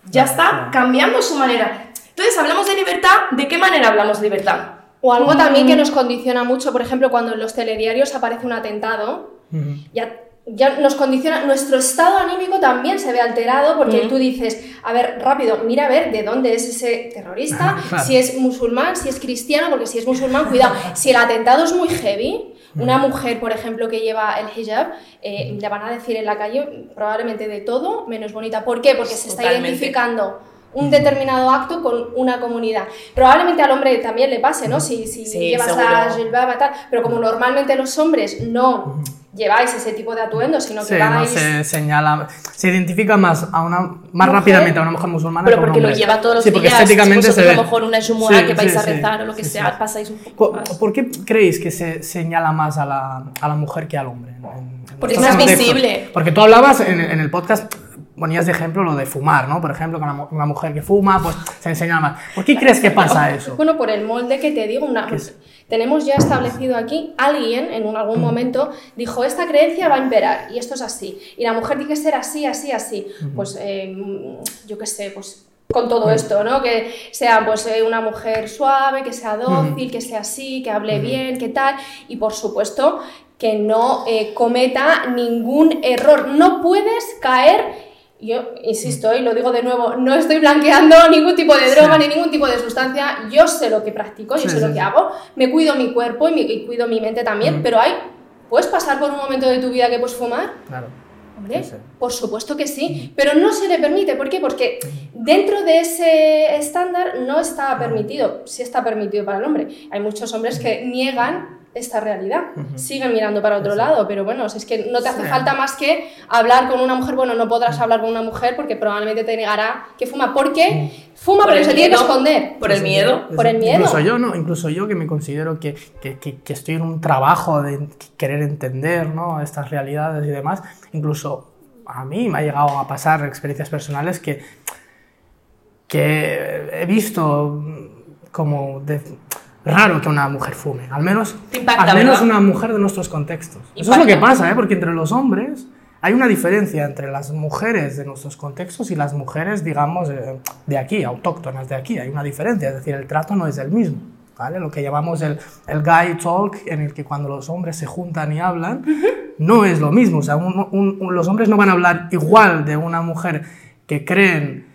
ya está cambiando su manera. Entonces, hablamos de libertad, ¿de qué manera hablamos de libertad? O algo también que nos condiciona mucho, por ejemplo, cuando en los telediarios aparece un atentado, ya, ya nos condiciona, nuestro estado anímico también se ve alterado porque Ujú. tú dices, a ver, rápido, mira a ver de dónde es ese terrorista, [laughs] si es musulmán, si es cristiano, porque si es musulmán, cuidado, si el atentado es muy heavy, una mujer, por ejemplo, que lleva el hijab, eh, le van a decir en la calle probablemente de todo menos bonita. ¿Por qué? Porque se está Totalmente. identificando un determinado acto con una comunidad. Probablemente al hombre también le pase, ¿no? Si, si Sí, llevas seguro. la jilbaba tal, pero como normalmente los hombres no lleváis ese tipo de atuendo, sino que Sí, no vais... se señala, se identifica más a una más Mujer. rápidamente a una mujer musulmana Pero que a un porque lo lleva todos los sí, porque días. estéticamente se ve. a lo mejor una jumu'ah Sí, que vais a rezar o lo que sea, pasáis un poco ¿Por, más. por qué creéis que se señala más a la, a la mujer que al hombre? en- en- Porque es más contextos? visible. Porque tú hablabas en, en el podcast, ponías de ejemplo lo de fumar, ¿no? Por ejemplo, que una, mu- una mujer que fuma, pues se enseña más. ¿Por qué crees que pasa eso? Bueno, por el molde que te digo, una- es? tenemos ya establecido aquí, alguien en algún momento dijo, esta creencia va a imperar y esto es así. Y la mujer tiene que ser así, así, así. Pues eh, yo qué sé, pues con todo esto, ¿no? Que sea pues eh, una mujer suave, que sea dócil, que sea así, que hable bien, que tal. Y por supuesto que no eh, cometa ningún error. No puedes caer yo insisto y lo digo de nuevo, no estoy blanqueando [laughs] ningún tipo de droga Sí. ni ningún tipo de sustancia. Yo sé lo que practico, yo Sí, sé sí, lo que hago, me cuido mi cuerpo y, y cuido mi mente también, pero hay, ¿puedes pasar por un momento de tu vida que puedes fumar? Claro. Hombre, por supuesto que sí, pero no se le permite. ¿Por qué? Porque dentro de ese estándar no está permitido, sí está permitido para el hombre. Hay muchos hombres que niegan esta realidad, siguen mirando para otro lado, pero bueno, si es que no te hace Sí. falta más que hablar con una mujer, bueno, no podrás hablar con una mujer porque probablemente te negará que fuma, porque fuma Por pero el se tiene que miedo. esconder. Por el miedo. Por el miedo. Incluso yo, ¿no? Incluso yo que me considero que, que, que- que estoy en un trabajo de querer entender ¿no? estas realidades y demás, incluso a mí me ha llegado a pasar experiencias personales que, que he visto como de- raro que una mujer fume, al menos, impacta, al menos ¿verdad? una mujer de nuestros contextos. Eso es lo Impacta. que pasa, ¿eh? porque entre los hombres hay una diferencia entre las mujeres de nuestros contextos y las mujeres, digamos, eh, de aquí, autóctonas de aquí. Hay una diferencia, es decir, el trato no es el mismo. ¿vale? Lo que llamamos el, el guy talk, en el que cuando los hombres se juntan y hablan, no es lo mismo. O sea, un- un- un- los hombres no van a hablar igual de una mujer que creen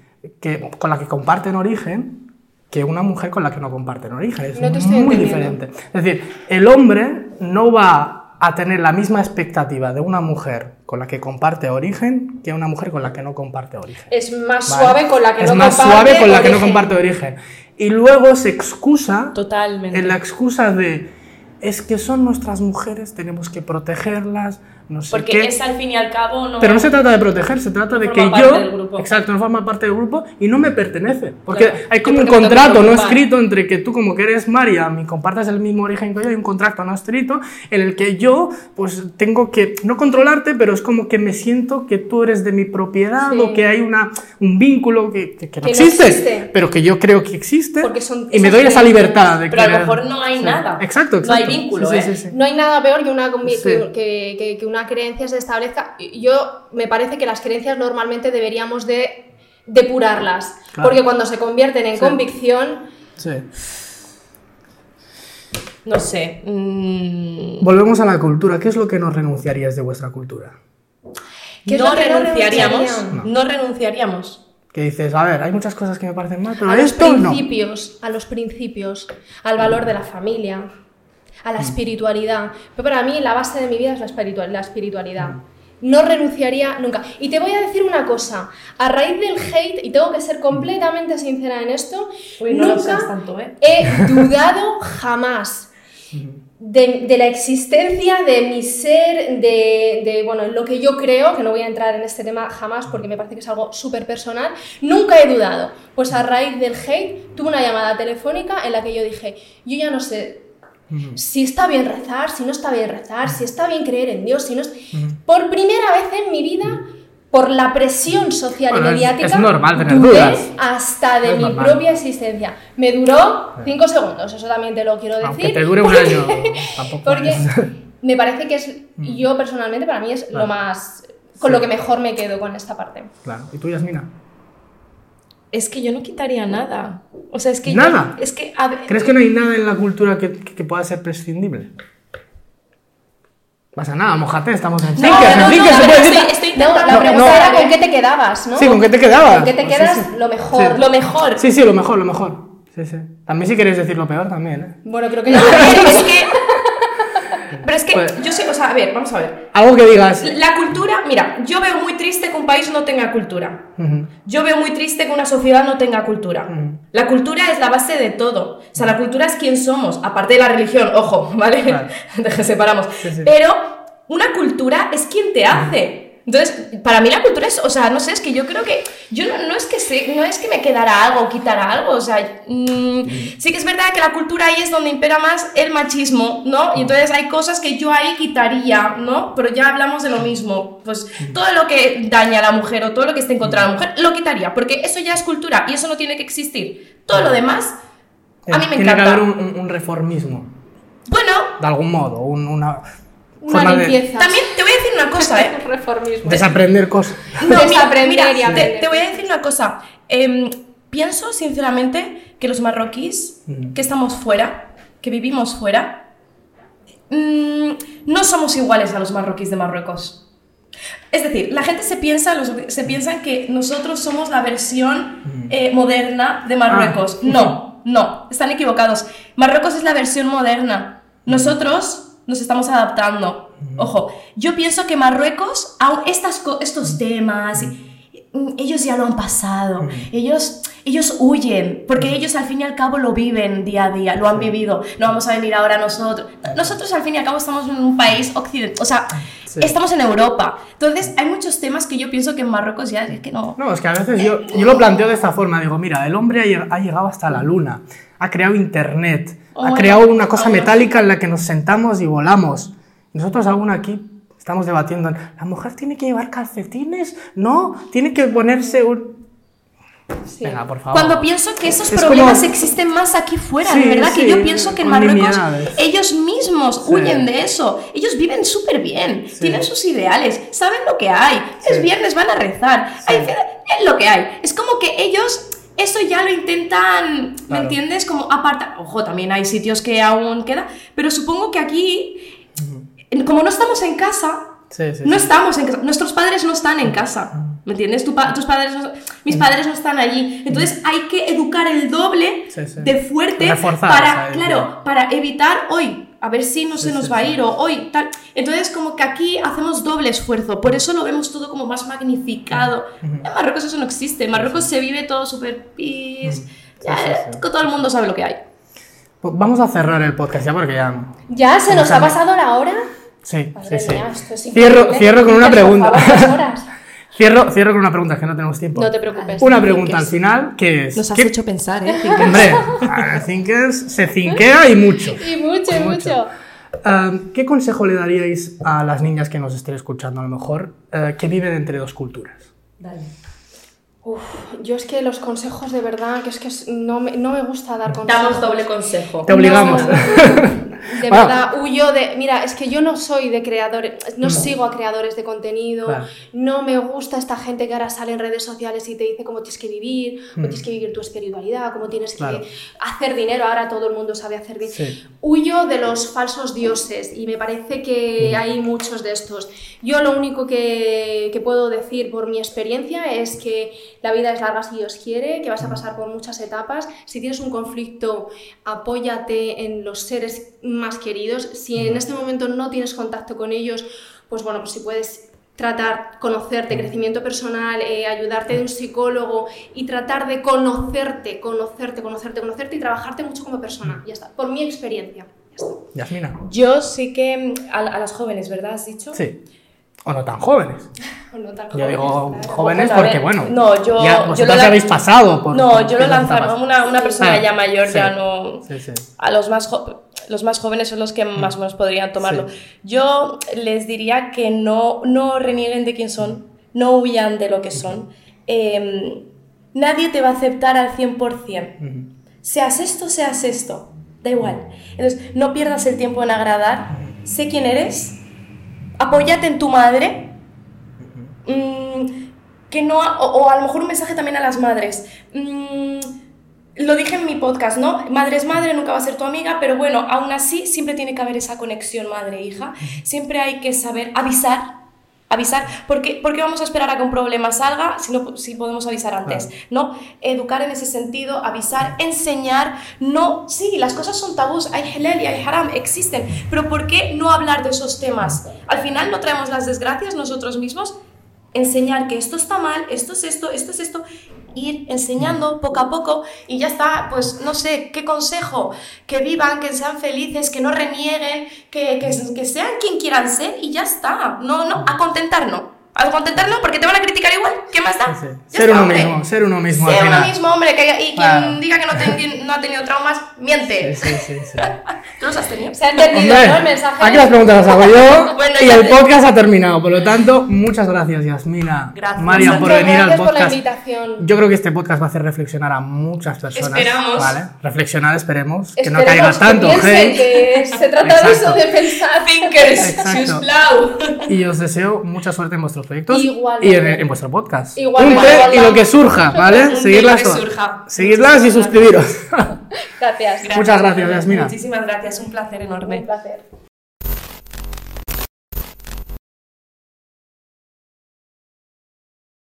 que, con la que comparten origen que una mujer con la que no comparten origen. Es No muy diferente. Es decir, el hombre no va a tener la misma expectativa de una mujer con la que comparte origen que una mujer con la que no comparte origen. Es más ¿vale? suave con la que es no más comparte suave con la que no comparte origen. Y luego se excusa Totalmente. en la excusa de es que son nuestras mujeres, tenemos que protegerlas, no sé Porque qué. es al fin y al cabo no. Pero no se trata de proteger, se trata de forma que yo, del grupo. exacto, no forma parte del grupo y no me pertenece. Porque Claro. hay como un porque contrato no escrito entre que tú como que eres Mariam y compartas el mismo origen que yo, hay un contrato no escrito en el que yo pues tengo que, no controlarte, pero es como que me siento que tú eres de mi propiedad Sí. o que hay una, un vínculo que, que- que no, Que no existe, existe. pero que yo creo que existe Porque son y me doy esa libertad de Pero a lo mejor no hay Sí. nada. Exacto, exacto. No hay vínculo, Sí, ¿eh? No hay nada peor que una, que, que una creencia se establezca. Yo me parece que las creencias normalmente deberíamos de depurarlas. Claro. Porque cuando se convierten en Sí. convicción, Sí. No sé. mm, Volvemos a la cultura. ¿Qué es lo que no renunciarías de vuestra cultura? ¿Qué es no lo que no renunciaríamos. No renunciaríamos. Que dices, a ver, hay muchas cosas que me parecen mal, pero a los esto no. principios, a los principios, al valor de la familia, a Mm. la espiritualidad. Pero para mí la base de mi vida es la espiritual- la espiritualidad. no renunciaría nunca. Y te voy a decir una cosa, a raíz del hate, y tengo que ser completamente sincera en esto, Uy, no lo nunca tanto, ¿eh? he dudado jamás de, de la existencia de mi ser, de, de, bueno, lo que yo creo, que no voy a entrar en este tema jamás porque me parece que es algo súper personal, nunca he dudado. Pues a raíz del hate tuve una llamada telefónica en la que yo dije, yo ya no sé si está bien rezar, si no está bien rezar, si está bien creer en Dios, si no... es- Por primera vez en mi vida, por la presión social Bueno, y mediática, es normal tener dudé dudas. hasta de Es mi normal. propia existencia. Me duró cinco segundos, eso también te lo quiero decir. Aunque te dure un porque- año, [laughs] tampoco Porque [laughs] me parece que es, yo personalmente, para mí es Claro. lo más, con Sí. lo que mejor me quedo con esta parte. Claro. ¿Y tú, Yasmina? Es que yo no quitaría nada. O sea, es que yo- ¿Nada? es que, a ver, ¿Crees que no hay nada en la cultura que, que pueda ser prescindible? Pasa nada, mojate, estamos en No, Thinkers, no, en no, se puede estoy, estoy No, la pregunta no. era con qué te quedabas, ¿no? Sí, ¿con qué te quedabas? ¿Con qué te quedas? sí. Lo mejor. Sí. Lo mejor. Sí, sí, lo mejor, lo mejor. Sí, sí. También si queréis decir lo peor, también, ¿eh? Bueno, creo que [laughs] es que. Es que Pues- yo sé, o sea, a ver, vamos a ver. Algo que digas... La cultura, mira, yo veo muy triste que un país no tenga cultura. Yo veo muy triste que una sociedad no tenga cultura. La cultura es la base de todo. O sea, la cultura es quién somos, aparte de la religión, ojo, [laughs] ¿vale? Que separamos. Sí, sí. Pero una cultura es quien te hace. Entonces, para mí la cultura es, o sea, no sé, es que yo creo que, yo no, no es que sé, no es que me quedara algo o quitara algo, o sea, mm, sí que es verdad que la cultura ahí es donde impera más el machismo, ¿no? Y entonces hay cosas que yo ahí quitaría, ¿no? Pero ya hablamos de lo mismo, pues todo lo que daña a la mujer o todo lo que esté en contra de la mujer, lo quitaría, porque eso ya es cultura y eso no tiene que existir. Todo lo demás, a mí me Tiene encanta. que haber un, un- un reformismo, Bueno, de algún modo, un- una una forma de limpieza. también te voy a decir una cosa, ¿eh? [laughs] Reformismo. desaprender cosas. No, mira, Desaprender mira, y te, voy a decir una cosa. Em, pienso sinceramente que los marroquíes, Mm. que estamos fuera, que vivimos fuera, mm, no somos iguales a los marroquíes de Marruecos. Es decir, la gente se piensa, los- se piensan que nosotros somos la versión eh, moderna de Marruecos. Ah. No, [laughs] no, están equivocados. Marruecos es la versión moderna. Nosotros nos estamos adaptando. Ojo, yo pienso que Marruecos, aun estas, estos temas, mm, ellos ya lo han pasado. Ellos, ellos huyen, porque ellos al fin y al cabo lo viven día a día, lo han vivido. No vamos a venir ahora nosotros. Nosotros al fin y al cabo estamos en un país occidental, o sea, Sí. estamos en Europa. Entonces, hay muchos temas que yo pienso que en Marruecos ya es que no. No, es que a veces yo, yo lo planteo de esta forma. Digo, mira, el hombre ha, lleg- ha llegado hasta la luna, ha creado internet, Oh, ha creado una cosa vamos. metálica en la que nos sentamos y volamos. Nosotros aún aquí estamos debatiendo, ¿la mujer tiene que llevar calcetines? No, tiene que ponerse un... Sí. Venga, por favor. Cuando pienso que esos Es problemas como- existen más aquí fuera, Sí, de verdad que yo pienso que en Marruecos ellos mismos Sí. huyen de eso. Ellos viven súper bien, Sí. tienen sus ideales, saben lo que hay. Es Sí. viernes, van a rezar. Sí. Hay- es lo que hay. Es como que ellos eso ya lo intentan, ¿me Claro. entiendes? Como aparta. Ojo, también hay sitios que aún queda, pero supongo que aquí, como no estamos en casa, Sí, sí, no sí. estamos en casa. Nuestros padres no están en casa. ¿Me entiendes? Tu pa- tus padres no- mis padres no están allí. Entonces hay que educar el doble Sí, sí. de fuerte Reforzar para, claro, para evitar hoy, a ver si no se Sí, nos sí, va a sí. ir o hoy tal. Entonces como que aquí hacemos doble esfuerzo. Por eso lo vemos todo como más magnificado. En Marruecos eso no existe. En Marruecos se vive todo súper peace. Ya, sí, sí. Todo el mundo sabe lo que hay. Pues vamos a cerrar el podcast ya porque ya... ¿Ya se nos ha pasado la hora? Sí, Madre sí, sí. mía, esto es Cierro, cierro con una Por favor, pregunta. [laughs] cierro, cierro con una pregunta, que no tenemos tiempo. No te preocupes. Una pregunta al final, que es... Nos has ¿qué- hecho pensar, ¿eh? Hombre, Thinkers se cinquea y mucho. [laughs] Y mucho, y Mucho. mucho. Ah, ¿Qué consejo le daríais a las niñas que nos estén escuchando a lo mejor, eh, que viven entre dos culturas? Uf, yo es que los consejos de verdad, que es que no, me, no me gusta dar consejos. Damos doble consejo. Te obligamos. [laughs] De Bueno. verdad, huyo de. Mira, es que yo no soy de creadores, no, sigo a creadores de contenido, Claro. no me gusta esta gente que ahora sale en redes sociales y te dice cómo tienes que vivir, cómo Mm. tienes que vivir tu espiritualidad, cómo tienes Claro. que hacer dinero. Ahora todo el mundo sabe hacer dinero. Sí. Huyo de los falsos dioses y me parece que hay muchos de estos. Yo lo único que, que puedo decir por mi experiencia es que la vida es larga si Dios quiere, que vas a pasar por muchas etapas. Si tienes un conflicto, apóyate en los seres más queridos. Si en este momento no tienes contacto con ellos, pues bueno, pues si puedes tratar, conocerte, crecimiento personal, eh, ayudarte de un psicólogo y tratar de conocerte, conocerte, conocerte, conocerte y trabajarte mucho como persona. Ya está, por mi experiencia. Ya está. Yasmina. Yo sí que a, a las jóvenes, ¿verdad? ¿Has dicho? Sí. O no tan jóvenes. [laughs] O no tan Yo jóvenes, digo claro. jóvenes porque, ver, bueno, no, yo- ya yo vosotros lo ya lan- habéis pasado por... No, yo lo etapas. una, una persona Ah, ya mayor sí. ya no... Sí, sí. A los más, los más jóvenes son los que más o menos podrían tomarlo. Yo les diría que no, no renieguen de quién son, no huyan de lo que son. Eh, nadie te va a aceptar al 100%. Ujú. Seas esto, seas esto, da igual. Entonces, no pierdas el tiempo en agradar, sé quién eres, apóyate en tu madre, mm, que no, o, o a lo mejor un mensaje también a las madres. Mm, lo dije en mi podcast, ¿no? Madre es madre, nunca va a ser tu amiga, pero bueno, aún así siempre tiene que haber esa conexión madre-hija. Siempre hay que saber avisar, avisar, porque, porque vamos a esperar a que un problema salga si, no, si podemos avisar antes, Claro. ¿no? Educar en ese sentido, avisar, enseñar, no, sí, las cosas son tabús, hay halal y hay haram, existen, pero ¿por qué no hablar de esos temas? Al final no traemos las desgracias nosotros mismos, enseñar que esto está mal, esto es esto, esto es esto, ir enseñando poco a poco y ya está, pues no sé, qué consejo, que vivan, que sean felices, que no renieguen, que, que, que sean quien quieran ser y ya está, no, no, a contentarnos, a contentarnos porque te van a criticar igual, ¿qué más da? Sí, sí. Ya Ser uno hombre. mismo, ser uno mismo Ser uno mismo, hombre, que, y quien Claro. diga que no, ten- no ha tenido traumas, miente. Sí, sí, sí, sí. [laughs] ¿Tú los has tenido? Se ha entendido, Hombre, ¿no? El mensaje. aquí las preguntas las hago yo [laughs] Bueno, y el te- podcast ha terminado. Por lo tanto, muchas gracias, Yasmina, Gracias. Marian, por venir al gracias por la podcast. invitación. Yo creo que este podcast va a hacer reflexionar a muchas personas. Esperamos. ¿vale? Reflexionar, esperemos. Que no caiga tanto hate. que se trata de eso, de pensar. Thinkers. Y os deseo mucha suerte en vuestros proyectos Igualmente. y en, en vuestro podcast. Igualmente, Un té y igualmente. lo que surja, ¿vale? Seguirlas, que surja. Seguirlas y suscribiros. Gracias. [laughs] Muchas gracias, Yasmina. Muchísimas gracias, un placer enorme. Un placer.